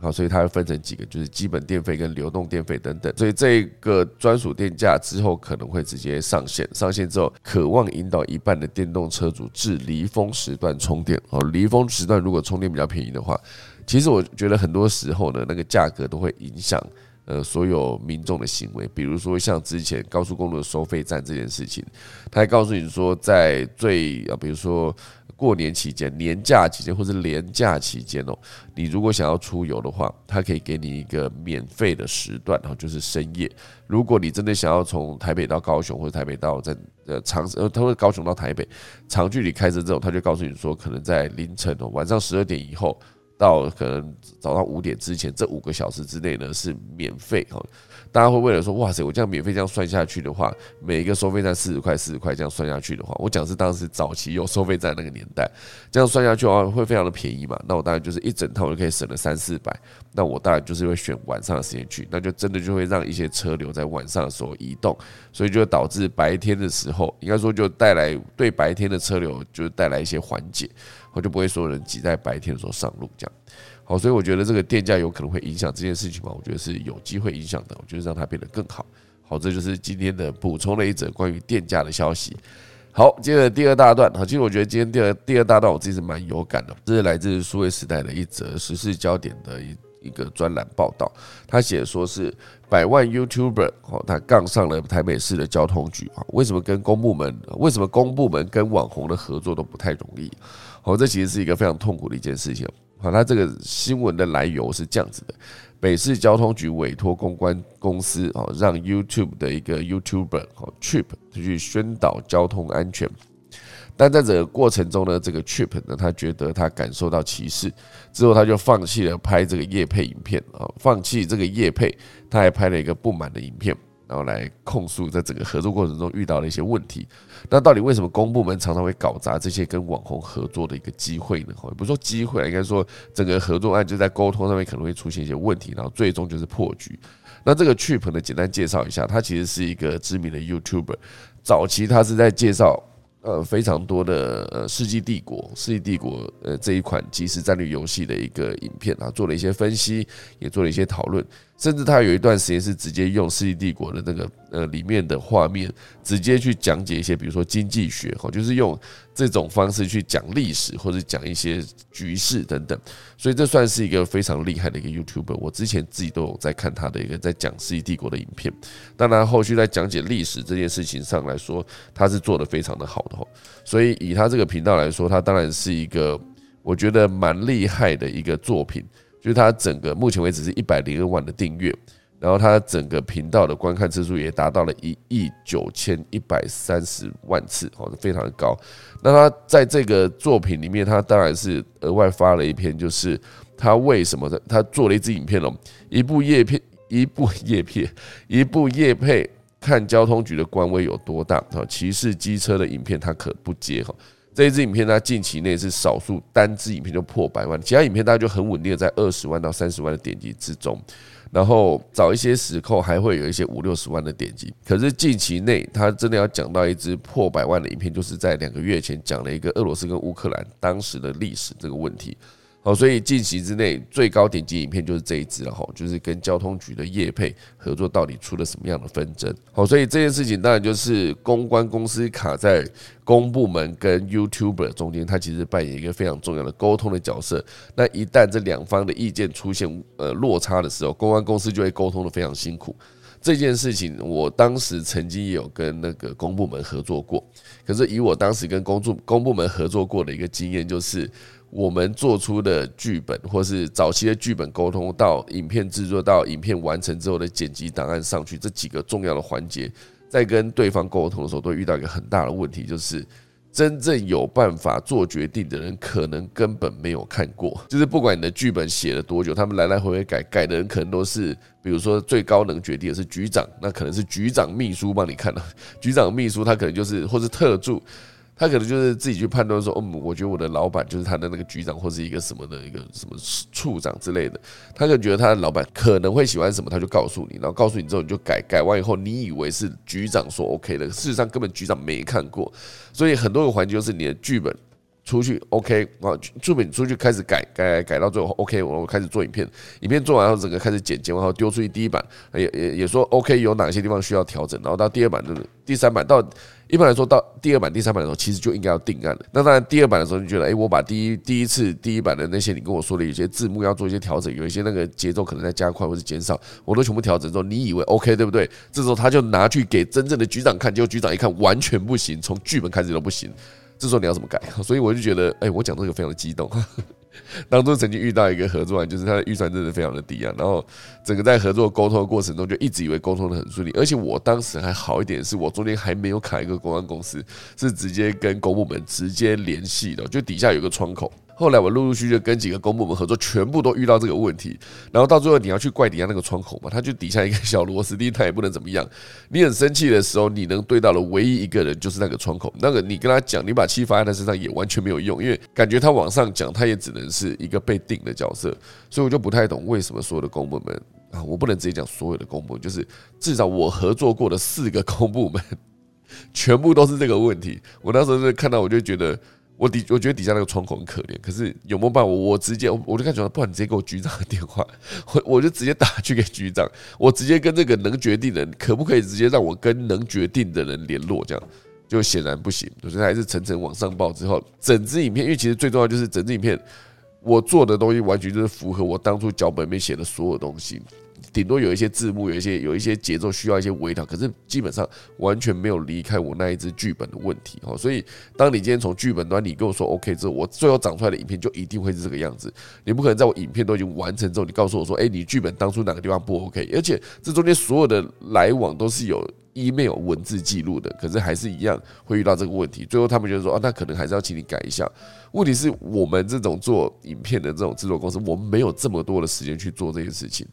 好，所以它会分成几个，就是基本电费跟流动电费等等。所以这个专属电价之后可能会直接上线，上线之后，渴望引导一半的电动车主至离峰时段充电。哦，离峰时段如果充电比较便宜的话，其实我觉得很多时候呢，那个价格都会影响呃所有民众的行为。比如说像之前高速公路的收费站这件事情，他还告诉你说，在最啊，比如说。过年期间、年假期间或者年假期间哦，你如果想要出游的话，它可以给你一个免费的时段，然后就是深夜。如果你真的想要从台北到高雄或者台北到在呃长呃，他会高雄到台北长距离开车之后，他就告诉你说，可能在凌晨哦，晚上十二点以后到可能早上五点之前这五个小时之内呢是免费哦。大家会为了说，哇塞，我这样免费这样算下去的话，每一个收费站四十块，四十块这样算下去的话，我讲是当时早期有收费站那个年代，这样算下去的话会非常的便宜嘛？那我当然就是一整套就可以省了三四百，那我当然就是会选晚上的时间去，那就真的就会让一些车流在晚上的时候移动，所以就导致白天的时候，应该说就带来对白天的车流就带来一些缓解，我就不会所有人挤在白天的时候上路这样。好，所以我觉得这个电价有可能会影响这件事情嘛？我觉得是有机会影响的。我觉得让它变得更好。好，这就是今天的补充了一则关于电价的消息。好，接着第二大段。好，其实我觉得今天第二第二大段我自己是蛮有感的。这是来自数位时代的一则时事焦点的一一个专栏报道。他写说是百万 YouTuber 哦，他杠上了台北市的交通局啊。为什么跟公部门？为什么公部门跟网红的合作都不太容易？好，这其实是一个非常痛苦的一件事情。好，他这个新闻的来由是这样子的：北市交通局委托公关公司哦，让 YouTube 的一个 YouTuber 哦 Trip 去宣导交通安全，但在这个过程中呢，这个 Trip 呢，他觉得他感受到歧视，之后他就放弃了拍这个夜配影片啊，放弃这个夜配，他还拍了一个不满的影片。然后来控诉在整个合作过程中遇到的一些问题。那到底为什么公部门常常会搞砸这些跟网红合作的一个机会呢？也不是说机会，应该说整个合作案就在沟通上面可能会出现一些问题，然后最终就是破局。那这个 Chip 呢，简单介绍一下，他其实是一个知名的 YouTuber。早期他是在介绍呃非常多的呃《世纪帝国》《世纪帝国》呃这一款即时战略游戏的一个影片啊，做了一些分析，也做了一些讨论。甚至他有一段时间是直接用《世纪帝国》的那个呃里面的画面，直接去讲解一些，比如说经济学哈，就是用这种方式去讲历史或者讲一些局势等等。所以这算是一个非常厉害的一个 YouTuber。我之前自己都有在看他的一个在讲《世纪帝国》的影片。当然，后续在讲解历史这件事情上来说，他是做的非常的好的哈。所以以他这个频道来说，他当然是一个。我觉得蛮厉害的一个作品，就是它整个目前为止是一百零二万的订阅，然后它整个频道的观看次数也达到了一亿九千一百三十万次，哦，非常的高。那他在这个作品里面，他当然是额外发了一篇，就是他为什么他做了一支影片哦，一部叶片，一部叶片，一部叶配看交通局的官威有多大啊？骑士机车的影片他可不接哈。这一支影片，它近期内是少数单支影片就破百万，其他影片大家就很稳定的在二十万到三十万的点击之中，然后找一些时候还会有一些五六十万的点击。可是近期内，他真的要讲到一支破百万的影片，就是在两个月前讲了一个俄罗斯跟乌克兰当时的历史这个问题。好，所以近期之内最高点击影片就是这一支了哈，就是跟交通局的业配合作到底出了什么样的纷争？好，所以这件事情当然就是公关公司卡在公部门跟 YouTuber 中间，它其实扮演一个非常重要的沟通的角色。那一旦这两方的意见出现呃落差的时候，公关公司就会沟通的非常辛苦。这件事情我当时曾经也有跟那个公部门合作过，可是以我当时跟公助公部门合作过的一个经验就是。我们做出的剧本，或是早期的剧本沟通，到影片制作，到影片完成之后的剪辑档案上去，这几个重要的环节，在跟对方沟通的时候，都遇到一个很大的问题，就是真正有办法做决定的人，可能根本没有看过。就是不管你的剧本写了多久，他们来来回回改，改的人可能都是，比如说最高能决定的是局长，那可能是局长秘书帮你看的，局长秘书他可能就是，或是特助。他可能就是自己去判断说，嗯，我觉得我的老板就是他的那个局长或是一个什么的一个什么处长之类的，他可能觉得他的老板可能会喜欢什么，他就告诉你，然后告诉你之后你就改，改完以后你以为是局长说 OK 的，事实上根本局长没看过，所以很多个环节就是你的剧本。出去 OK 啊，作品出去开始改改改到最后 OK，我开始做影片，影片做完后整个开始剪剪完后丢出去第一版，也也也说 OK，有哪些地方需要调整，然后到第二版就是第三版，到一般来说到第二版第三版的时候，其实就应该要定案了。那当然第二版的时候，你觉得哎，我把第一第一次第一版的那些你跟我说的有些字幕要做一些调整，有一些那个节奏可能在加快或者减少，我都全部调整之后，你以为 OK 对不对？这时候他就拿去给真正的局长看，结果局长一看完全不行，从剧本开始都不行。这时候你要怎么改？*laughs* 所以我就觉得，哎，我讲这个非常的激动。*laughs* 当初曾经遇到一个合作案，就是他的预算真的非常的低啊，然后整个在合作沟通的过程中，就一直以为沟通的很顺利，而且我当时还好一点，是我中间还没有卡一个公安公司，是直接跟公部门直接联系的，就底下有个窗口。后来我陆陆续续跟几个公部门合作，全部都遇到这个问题。然后到最后你要去怪底下那个窗口嘛，他就底下一个小螺丝钉，他也不能怎么样。你很生气的时候，你能对到的唯一一个人就是那个窗口。那个你跟他讲，你把气发在他身上也完全没有用，因为感觉他往上讲，他也只能是一个被定的角色。所以我就不太懂为什么所有的公部门啊，我不能直接讲所有的公部门，就是至少我合作过的四个公部门，全部都是这个问题。我那时候是看到，我就觉得。我底我觉得底下那个窗口很可怜，可是有没有办法？我我直接我就看出来，不然你直接给我局长的电话，我我就直接打去给局长，我直接跟这个能决定的人，可不可以直接让我跟能决定的人联络？这样就显然不行，所以还是层层往上报之后，整支影片，因为其实最重要就是整支影片，我做的东西完全就是符合我当初脚本里面写的所有东西。顶多有一些字幕，有一些有一些节奏需要一些微调，可是基本上完全没有离开我那一支剧本的问题哈。所以，当你今天从剧本端你跟我说 OK 之后，我最后长出来的影片就一定会是这个样子。你不可能在我影片都已经完成之后，你告诉我说，哎，你剧本当初哪个地方不 OK？而且这中间所有的来往都是有 email 文字记录的，可是还是一样会遇到这个问题。最后他们就说，啊，那可能还是要请你改一下。问题是我们这种做影片的这种制作公司，我们没有这么多的时间去做这件事情。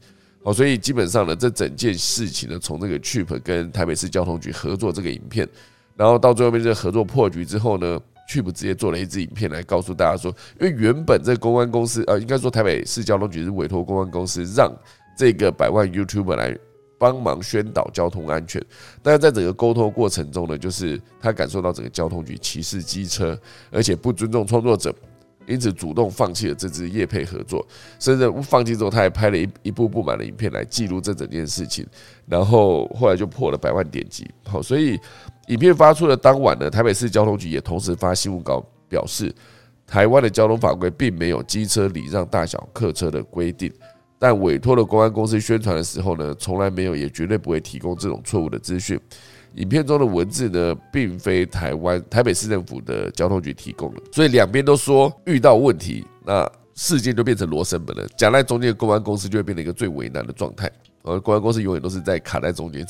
哦，所以基本上呢，这整件事情呢，从这个 Chip 跟台北市交通局合作这个影片，然后到最后面这个合作破局之后呢，Chip 直接做了一支影片来告诉大家说，因为原本这公安公司，呃，应该说台北市交通局是委托公安公司让这个百万 YouTuber 来帮忙宣导交通安全，但是在整个沟通过程中呢，就是他感受到整个交通局歧视机车，而且不尊重创作者。因此主动放弃了这支业配合作，甚至放弃之后，他还拍了一一部不满的影片来记录这整件事情，然后后来就破了百万点击。好，所以影片发出的当晚呢，台北市交通局也同时发新闻稿表示，台湾的交通法规并没有机车礼让大小客车的规定。但委托了公安公司宣传的时候呢，从来没有也绝对不会提供这种错误的资讯。影片中的文字呢，并非台湾台北市政府的交通局提供的，所以两边都说遇到问题，那事件就变成罗生门了。夹在中间的公安公司就会变成一个最为难的状态，*laughs* 而公安公司永远都是在卡在中间。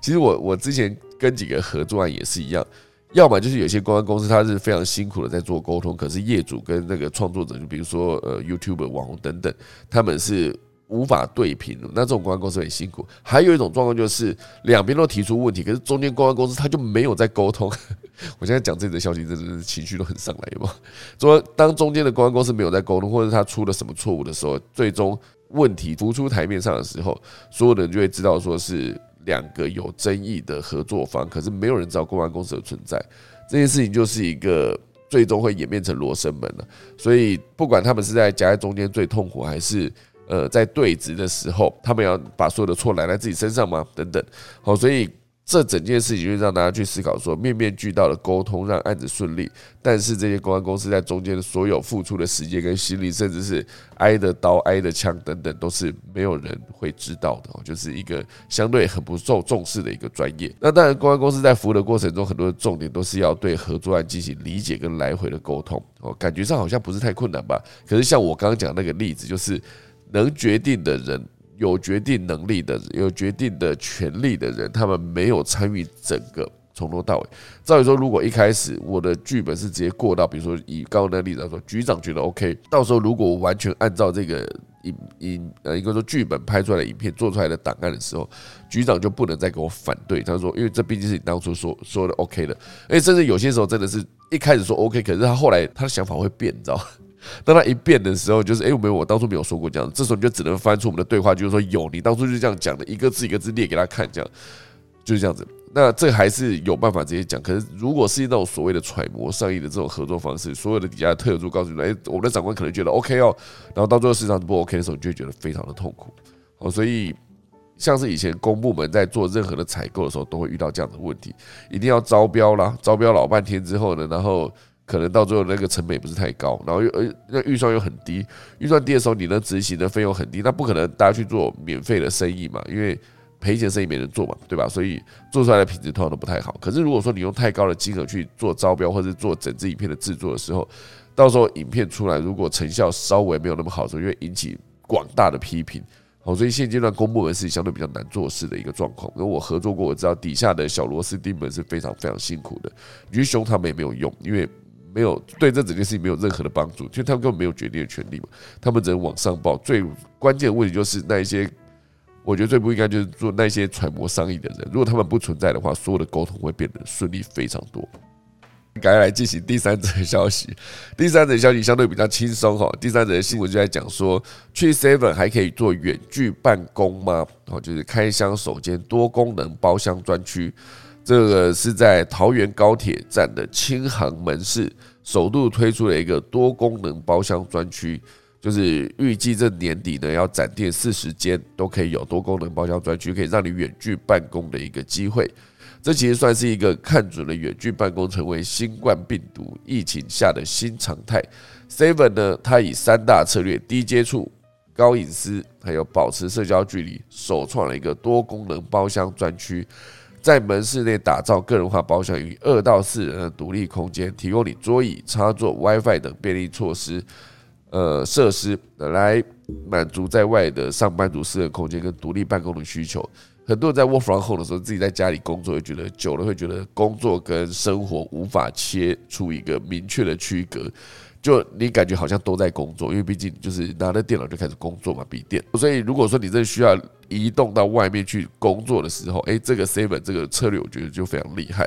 其实我我之前跟几个合作案也是一样。要么就是有些公安公司，他是非常辛苦的在做沟通，可是业主跟那个创作者，就比如说呃 YouTube 网红等等，他们是无法对平。那这种公关公司很辛苦。还有一种状况就是两边都提出问题，可是中间公关公司他就没有在沟通。*laughs* 我现在讲这则消息，真的是情绪都很上来，有吗？说当中间的公关公司没有在沟通，或者他出了什么错误的时候，最终问题浮出台面上的时候，所有人就会知道说是。两个有争议的合作方，可是没有人知道公安公司的存在，这件事情就是一个最终会演变成罗生门了。所以不管他们是在夹在中间最痛苦，还是呃在对峙的时候，他们要把所有的错揽在自己身上吗？等等，好，所以。这整件事情就让大家去思考：说面面俱到的沟通让案子顺利，但是这些公安公司在中间的所有付出的时间跟心力，甚至是挨的刀、挨的枪等等，都是没有人会知道的。就是一个相对很不受重视的一个专业。那当然，公安公司在服务的过程中，很多的重点都是要对合作案进行理解跟来回的沟通。哦，感觉上好像不是太困难吧？可是像我刚刚讲那个例子，就是能决定的人。有决定能力的、有决定的权利的人，他们没有参与整个从头到尾。照理说，如果一开始我的剧本是直接过到，比如说以刚刚那个例子来说，局长觉得 OK，到时候如果我完全按照这个影影呃，应该说剧本拍出来的影片做出来的档案的时候，局长就不能再给我反对。他说，因为这毕竟是你当初说说的 OK 的，而且甚至有些时候真的是一开始说 OK，可是他后来他的想法会变，你知道。当他一变的时候，就是哎，没有，我当初没有说过这样。这时候你就只能翻出我们的对话，就是说有，你当初就是这样讲的，一个字一个字列给他看，这样就是这样子。那这还是有办法直接讲。可是如果是那种所谓的揣摩上意的这种合作方式，所有的底下特助告诉你，哎，我们的长官可能觉得 OK 哦，然后到最后市场不 OK 的时候，你就会觉得非常的痛苦。哦，所以像是以前公部门在做任何的采购的时候，都会遇到这样的问题，一定要招标啦，招标老半天之后呢，然后。可能到最后那个成本也不是太高，然后又呃那预算又很低，预算低的时候你的执行的费用很低，那不可能大家去做免费的生意嘛，因为赔钱生意没人做嘛，对吧？所以做出来的品质通常都不太好。可是如果说你用太高的金额去做招标或者做整支影片的制作的时候，到时候影片出来如果成效稍微没有那么好的时候，就会引起广大的批评。好，所以现阶段公部门是相对比较难做事的一个状况。跟我合作过，我知道底下的小螺丝钉们是非常非常辛苦的，你去凶他们也没有用，因为。没有对这整件事情没有任何的帮助，因为他们根本没有决定的权利嘛，他们只能往上报。最关键的问题就是那一些，我觉得最不应该就是做那些揣摩商议的人。如果他们不存在的话，所有的沟通会变得顺利非常多。赶快来进行第三则消息，*laughs* 第三则消息相对比较轻松哈。第三则新闻就在讲说，去 Seven 还可以做远距办公吗？哦，就是开箱首间多功能包厢专区。这个是在桃园高铁站的轻航门市首度推出了一个多功能包厢专区，就是预计这年底呢要展店四十间，都可以有多功能包厢专区，可以让你远距办公的一个机会。这其实算是一个看准了远距办公成为新冠病毒疫情下的新常态。Seven 呢，它以三大策略：低接触、高隐私，还有保持社交距离，首创了一个多功能包厢专区。在门市内打造个人化包厢，与二到四人的独立空间，提供你桌椅、插座、WiFi 等便利措施，呃设施来满足在外的上班族私人空间跟独立办公的需求。很多人在 Work from Home 的时候，自己在家里工作，会觉得久了会觉得工作跟生活无法切出一个明确的区隔。就你感觉好像都在工作，因为毕竟就是拿着电脑就开始工作嘛，笔电。所以如果说你真的需要移动到外面去工作的时候，诶，这个 Seven 这个策略我觉得就非常厉害。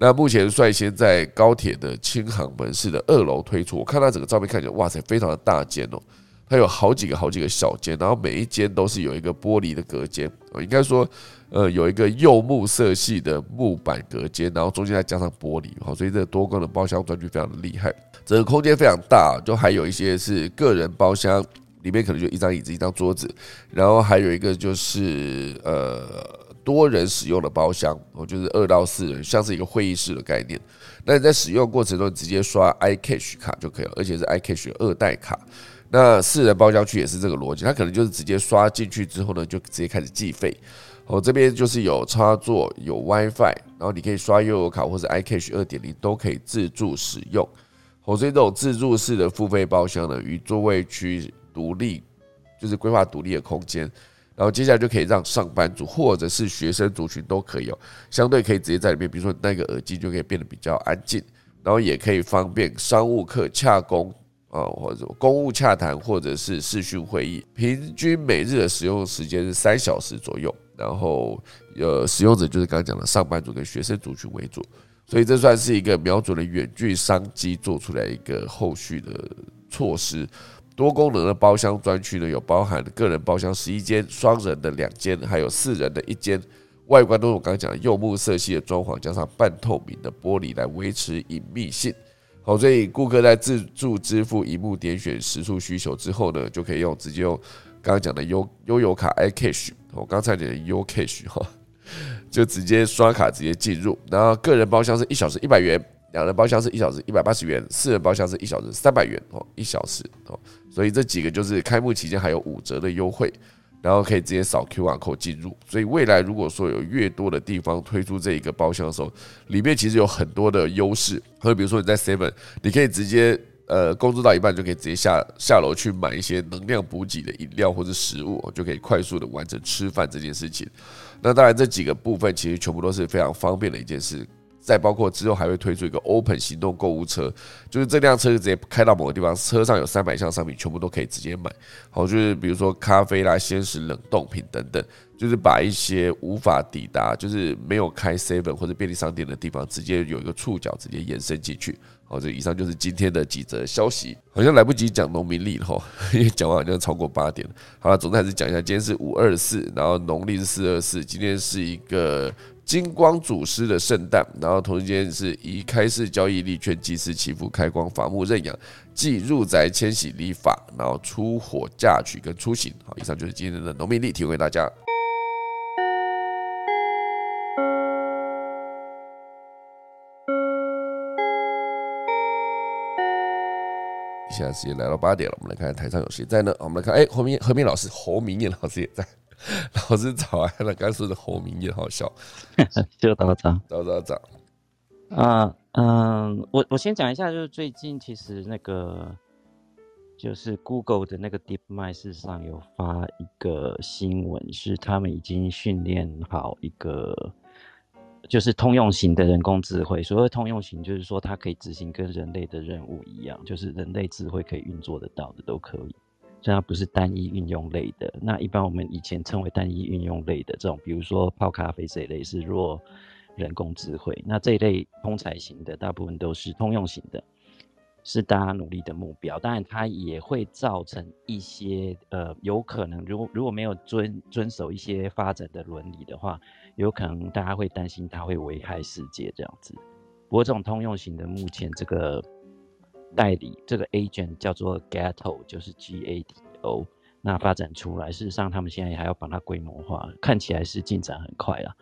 那目前率先在高铁的轻航门市的二楼推出，我看到整个照片看起来，哇塞，非常的大间哦。它有好几个好几个小间，然后每一间都是有一个玻璃的隔间，应该说，呃，有一个柚木色系的木板隔间，然后中间再加上玻璃，好，所以这个多功能包厢专区非常的厉害，整个空间非常大，就还有一些是个人包厢，里面可能就一张椅子一张桌子，然后还有一个就是呃多人使用的包厢，哦，就是二到四人，像是一个会议室的概念。那你在使用过程中直接刷 iCash 卡就可以了，而且是 iCash 二代卡。那四人包厢区也是这个逻辑，它可能就是直接刷进去之后呢，就直接开始计费。哦，这边就是有插座、有 WiFi，然后你可以刷悠游卡或者 iCash 二点零都可以自助使用。哦，所以这种自助式的付费包厢呢，与座位区独立，就是规划独立的空间。然后接下来就可以让上班族或者是学生族群都可以哦，相对可以直接在里面，比如说戴个耳机就可以变得比较安静，然后也可以方便商务客洽公。啊，或者公务洽谈，或者是视讯会议，平均每日的使用时间是三小时左右。然后，呃，使用者就是刚刚讲的上班族跟学生族群为主，所以这算是一个瞄准了远距商机做出来一个后续的措施。多功能的包厢专区呢，有包含个人包厢十一间，双人的两间，还有四人的一间。外观都是我刚刚讲的柚木色系的装潢，加上半透明的玻璃来维持隐秘性。好，所以顾客在自助支付一幕点选时数需求之后呢，就可以用直接用刚刚讲的悠悠游卡 iCash，我刚才讲的 UCash 哈，就直接刷卡直接进入。然后个人包厢是一小时一百元，两人包厢是一小时一百八十元，四人包厢是一小时三百元哦，一小时哦。所以这几个就是开幕期间还有五折的优惠。然后可以直接扫 Q R code 进入，所以未来如果说有越多的地方推出这一个包厢的时候，里面其实有很多的优势。或者比如说你在 Seven，你可以直接呃工作到一半就可以直接下下楼去买一些能量补给的饮料或者食物，就可以快速的完成吃饭这件事情。那当然这几个部分其实全部都是非常方便的一件事。再包括之后还会推出一个 Open 行动购物车，就是这辆车就直接开到某个地方，车上有三百项商品，全部都可以直接买。好，就是比如说咖啡啦、鲜食、冷冻品等等，就是把一些无法抵达，就是没有开 Seven 或者便利商店的地方，直接有一个触角直接延伸进去。好，这以上就是今天的几则消息，好像来不及讲农民历了哈，*laughs* 因为讲完好像超过八点了。好了，总之还是讲一下，今天是五二四，然后农历是四二四，今天是一个。金光祖师的圣诞，然后同时间是以开市交易利券祭祀祈福开光法木认养即入宅迁徙礼法，然后出火嫁娶跟出行。好，以上就是今天的农民历，提供给大家。现在时间来到八点了，我们来看台上有谁在呢？我们来看，哎，何明何明老师，侯明燕老师也在。老师早安了，刚说的侯明也好笑，*laughs* 就早早早早早啊嗯，我我先讲一下，就是最近其实那个就是 Google 的那个 DeepMind 事实上有发一个新闻，是他们已经训练好一个就是通用型的人工智慧。所谓通用型，就是说它可以执行跟人类的任务一样，就是人类智慧可以运作得到的都可以。虽然不是单一运用类的，那一般我们以前称为单一运用类的这种，比如说泡咖啡这一类是弱人工智慧。那这一类通才型的，大部分都是通用型的，是大家努力的目标。当然，它也会造成一些呃，有可能如果如果没有遵遵守一些发展的伦理的话，有可能大家会担心它会危害世界这样子。不过这种通用型的，目前这个。代理这个 agent 叫做 Gato，就是 G A T O。那发展出来，事实上他们现在还要把它规模化，看起来是进展很快啊。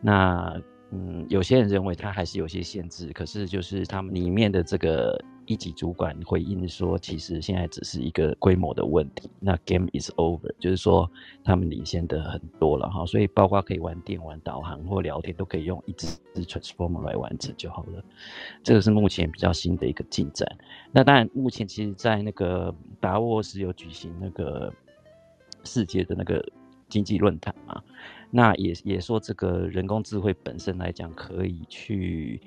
那嗯，有些人认为它还是有些限制，可是就是他们里面的这个。一级主管回应说：“其实现在只是一个规模的问题，那 game is over，就是说他们领先的很多了哈，所以包括可以玩电玩、导航或聊天，都可以用一支 transformer 来完成就好了。这个是目前比较新的一个进展。那当然，目前其实在那个达沃斯有举行那个世界的那个经济论坛嘛，那也也说这个人工智慧本身来讲可以去。”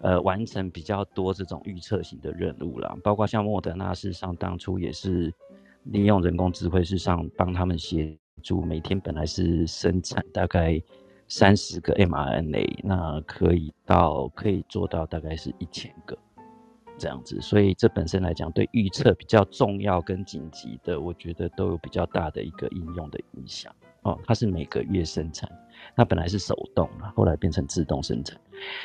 呃，完成比较多这种预测型的任务啦，包括像莫德纳，事实上当初也是利用人工智慧，事实上帮他们协助，每天本来是生产大概三十个 mRNA，那可以到可以做到大概是一千个。这样子，所以这本身来讲，对预测比较重要跟紧急的，我觉得都有比较大的一个应用的影响哦。它是每个月生产，它本来是手动了，后来变成自动生产。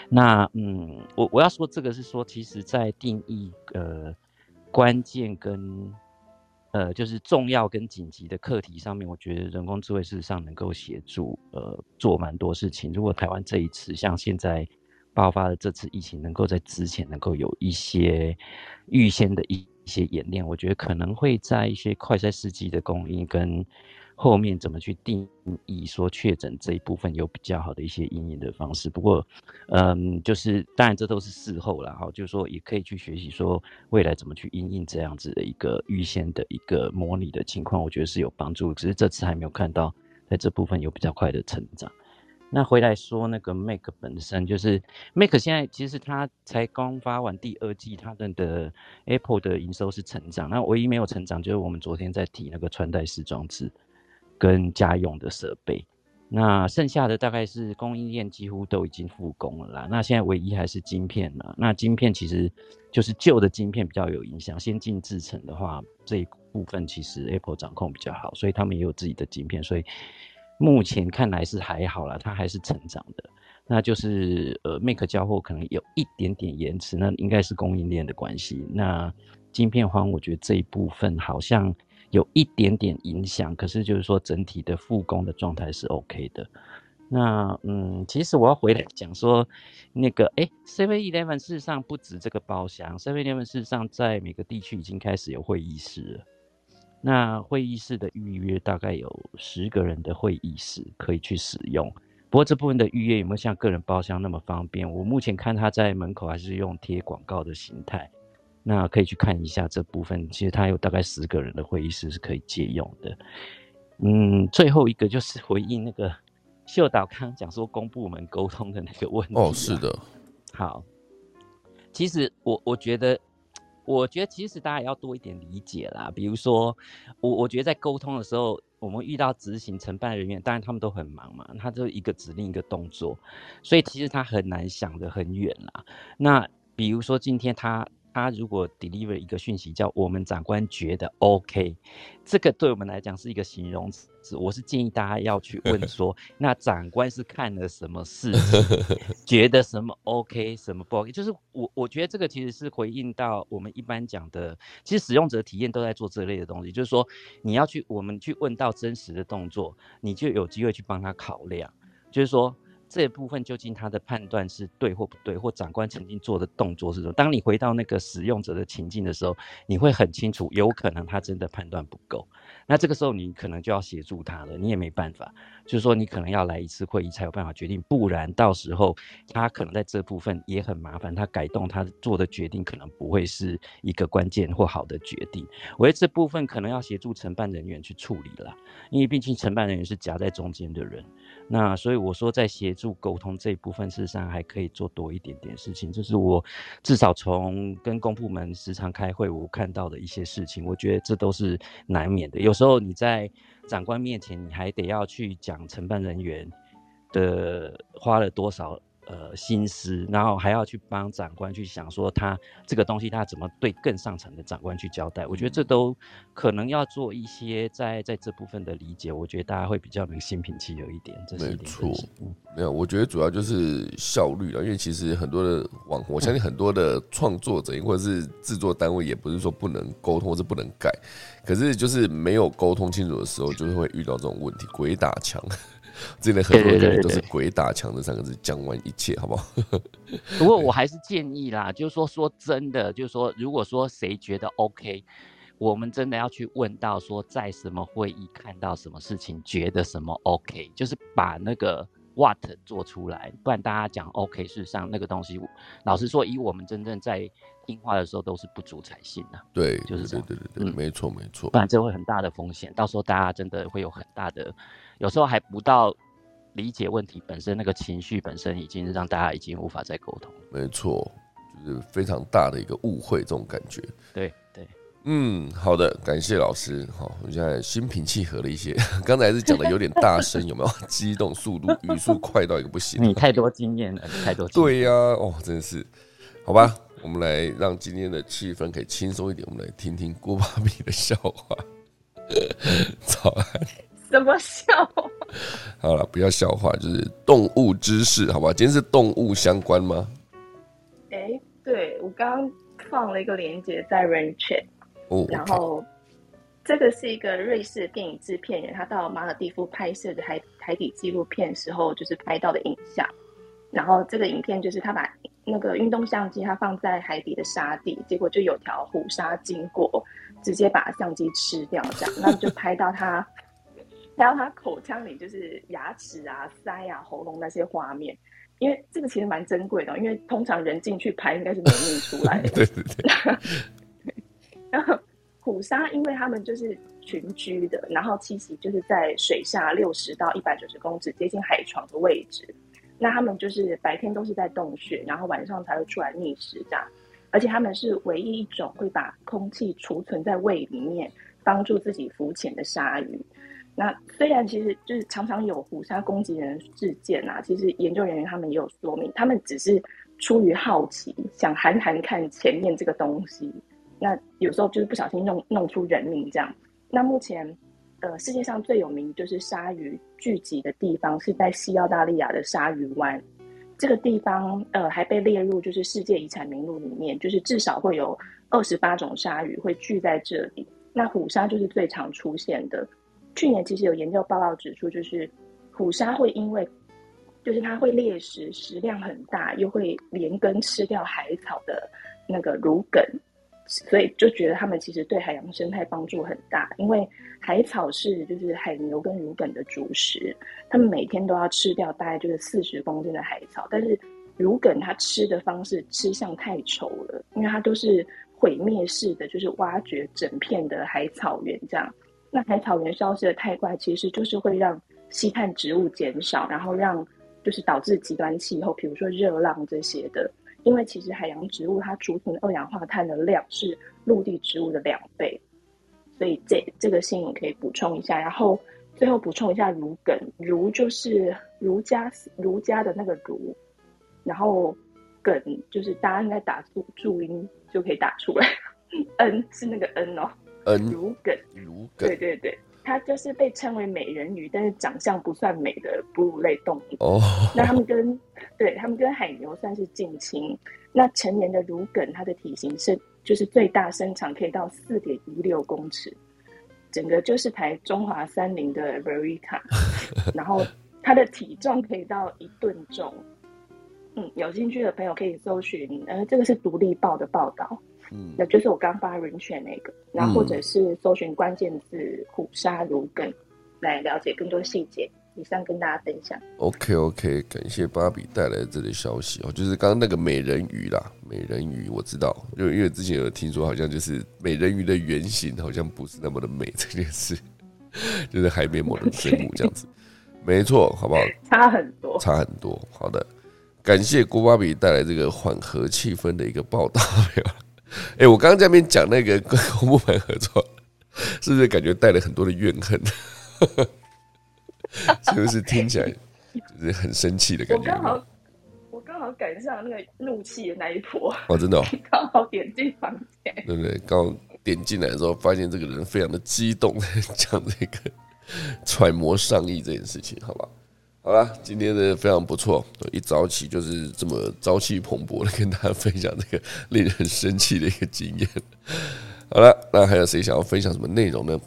那嗯，我我要说这个是说，其实在定义呃关键跟呃就是重要跟紧急的课题上面，我觉得人工智慧事实上能够协助呃做蛮多事情。如果台湾这一次像现在。爆发的这次疫情，能够在之前能够有一些预先的一一些演练，我觉得可能会在一些快筛试剂的供应跟后面怎么去定义说确诊这一部分有比较好的一些应用的方式。不过，嗯，就是当然这都是事后了哈，就是说也可以去学习说未来怎么去应用这样子的一个预先的一个模拟的情况，我觉得是有帮助。只是这次还没有看到在这部分有比较快的成长。那回来说那个 Mac 本身就是 Mac 现在其实它才刚发完第二季，它的的 Apple 的营收是成长，那唯一没有成长就是我们昨天在提那个穿戴式装置跟家用的设备，那剩下的大概是供应链几乎都已经复工了啦。那现在唯一还是晶片了，那晶片其实就是旧的晶片比较有影响，先进制程的话这一部分其实 Apple 掌控比较好，所以他们也有自己的晶片，所以。目前看来是还好了，它还是成长的。那就是呃，Make 交货可能有一点点延迟，那应该是供应链的关系。那晶片荒，我觉得这一部分好像有一点点影响，可是就是说整体的复工的状态是 OK 的。那嗯，其实我要回来讲说，那个哎，Seven Eleven 事实上不止这个包厢，Seven Eleven 事实上在每个地区已经开始有会议室了。那会议室的预约大概有十个人的会议室可以去使用，不过这部分的预约有没有像个人包厢那么方便？我目前看他在门口还是用贴广告的形态，那可以去看一下这部分。其实他有大概十个人的会议室是可以借用的。嗯，最后一个就是回应那个 *laughs* 秀导刚刚讲说公部门沟通的那个问题。哦，是的。好，其实我我觉得。我觉得其实大家也要多一点理解啦。比如说，我我觉得在沟通的时候，我们遇到执行承办人员，当然他们都很忙嘛，他就一个指令一个动作，所以其实他很难想得很远啦。那比如说今天他。他如果 deliver 一个讯息叫我们长官觉得 OK，这个对我们来讲是一个形容词。我是建议大家要去问说，*laughs* 那长官是看了什么事情，觉得什么 OK，什么不 OK？就是我我觉得这个其实是回应到我们一般讲的，其实使用者体验都在做这类的东西。就是说，你要去我们去问到真实的动作，你就有机会去帮他考量。就是说。这部分究竟他的判断是对或不对，或长官曾经做的动作是什么？当你回到那个使用者的情境的时候，你会很清楚，有可能他真的判断不够。那这个时候你可能就要协助他了，你也没办法，就是说你可能要来一次会议才有办法决定，不然到时候他可能在这部分也很麻烦，他改动他做的决定可能不会是一个关键或好的决定。我觉得这部分可能要协助承办人员去处理了，因为毕竟承办人员是夹在中间的人。那所以我说，在协助沟通这一部分，事实上还可以做多一点点事情。就是我至少从跟公部门时常开会，我看到的一些事情，我觉得这都是难免的。有时候你在长官面前，你还得要去讲承办人员的花了多少。呃，心思，然后还要去帮长官去想说他这个东西他怎么对更上层的长官去交代，我觉得这都可能要做一些在在这部分的理解，我觉得大家会比较能心平气和一点。没错，没有，我觉得主要就是效率了，因为其实很多的网红，我相信很多的创作者或者是制作单位，也不是说不能沟通或是不能改，可是就是没有沟通清楚的时候，就是会遇到这种问题，鬼打墙。这里很多人都是“鬼打墙”这三个字讲完一切，好不好？*laughs* 不过我还是建议啦，就是说说真的，就是说，如果说谁觉得 OK，我们真的要去问到说，在什么会议看到什么事情，觉得什么 OK，就是把那个 What 做出来，不然大家讲 OK，事实上那个东西，老实说，以我们真正在听话的时候，都是不足才信的。对，就是这样。对对对，没错没错。不然这会很大的风险，到时候大家真的会有很大的。有时候还不到理解问题本身，那个情绪本身已经让大家已经无法再沟通。没错，就是非常大的一个误会，这种感觉。对对，嗯，好的，感谢老师。好，我现在心平气和了一些。*laughs* 刚才是讲的有点大声，有没有？激动，速度语速快到一个不行。你太多经验了，太多。对呀，哦，真的是。好吧，我们来让今天的气氛可以轻松一点，我们来听听郭巴比的笑话。*laughs* 早安，什么笑？*laughs* 好了，不要笑话，就是动物知识，好吧？今天是动物相关吗？哎，对我刚刚放了一个链接在 Rain Chat，哦，然后这个是一个瑞士的电影制片人，他到马尔蒂夫拍摄的海海底纪录片时候，就是拍到的影像。然后这个影片就是他把那个运动相机，他放在海底的沙地，结果就有条虎鲨经过，直接把相机吃掉，这样，那就拍到他，拍到他口腔里就是牙齿啊、腮啊、喉咙那些画面。因为这个其实蛮珍贵的，因为通常人进去拍应该是没印出来的。*laughs* 对对对。*laughs* 然后虎鲨，因为他们就是群居的，然后栖息就是在水下六十到一百九十公尺，接近海床的位置。那他们就是白天都是在洞穴，然后晚上才会出来觅食这样。而且他们是唯一一种会把空气储存在胃里面，帮助自己浮潜的鲨鱼。那虽然其实就是常常有虎鲨攻击人事件啊，其实研究人员他们也有说明，他们只是出于好奇，想含含看前面这个东西。那有时候就是不小心弄弄出人命这样。那目前。呃，世界上最有名就是鲨鱼聚集的地方是在西澳大利亚的鲨鱼湾，这个地方呃还被列入就是世界遗产名录里面，就是至少会有二十八种鲨鱼会聚在这里。那虎鲨就是最常出现的。去年其实有研究报告指出，就是虎鲨会因为就是它会猎食，食量很大，又会连根吃掉海草的那个芦梗。所以就觉得他们其实对海洋生态帮助很大，因为海草是就是海牛跟乳梗的主食，他们每天都要吃掉大概就是四十公斤的海草，但是乳梗它吃的方式吃相太丑了，因为它都是毁灭式的，就是挖掘整片的海草原这样。那海草原消失的太快，其实就是会让吸碳植物减少，然后让就是导致极端气候，比如说热浪这些的。因为其实海洋植物它储存二氧化碳的量是陆地植物的两倍，所以这这个信可以补充一下。然后最后补充一下儒梗，儒就是儒家儒家的那个儒，然后梗就是大家应该打注注音就可以打出来，*laughs* n 是那个 n 哦，n 儒梗，儒梗，对对对。它就是被称为美人鱼，但是长相不算美的哺乳类动物。哦，那它们跟对它们跟海牛算是近亲。那成年的乳梗，它的体型是就是最大身长可以到四点一六公尺，整个就是台中华三菱的 Verica。*laughs* 然后它的体重可以到一吨重。嗯，有兴趣的朋友可以搜寻，呃，这个是独立报的报道。嗯，那就是我刚发人权那个，然后或者是搜寻关键字“虎鲨如梗”来了解更多细节。以上跟大家分享。OK OK，感谢芭比带来这个消息哦，就是刚刚那个美人鱼啦，美人鱼我知道，因为因为之前有听说，好像就是美人鱼的原型好像不是那么的美这件事，*laughs* 就是海绵某的生物这样子，没错，好不好？差很多，差很多。好的，感谢郭芭比带来这个缓和气氛的一个报道。*laughs* *laughs* 哎，我刚刚在那边讲那个跟 *laughs* 公部门合作，是不是感觉带了很多的怨恨？*laughs* 是不是听起来就是很生气的感觉？我刚好，我刚好赶上那个怒气的那一波。哦，真的，哦刚好点进房间。对不对？刚点进来的时候，发现这个人非常的激动，讲这个揣摩上意这件事情，好吧？好了，今天的非常不错，一早起就是这么朝气蓬勃的跟大家分享这个令人生气的一个经验。好了，那还有谁想要分享什么内容呢？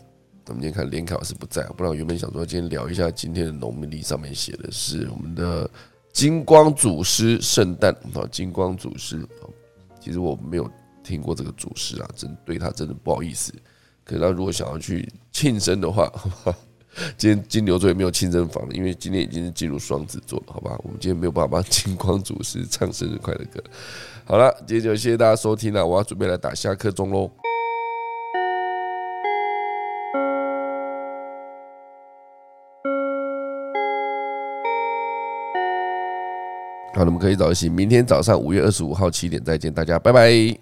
我们今天看连凯老师不在，不然我原本想说今天聊一下今天的农民历上面写的是我们的金光祖师圣诞啊，金光祖师。其实我没有听过这个祖师啊，真对他真的不好意思。可是他如果想要去庆生的话，好吧。*laughs* 今天金牛座也没有庆生房了，因为今天已经是进入双子座了，好吧？我们今天没有办法帮金光祖师唱生日快乐歌。好了，今天就谢谢大家收听了，我要准备来打下课钟喽。好，我们可以早一些，明天早上五月二十五号七点再见，大家拜拜。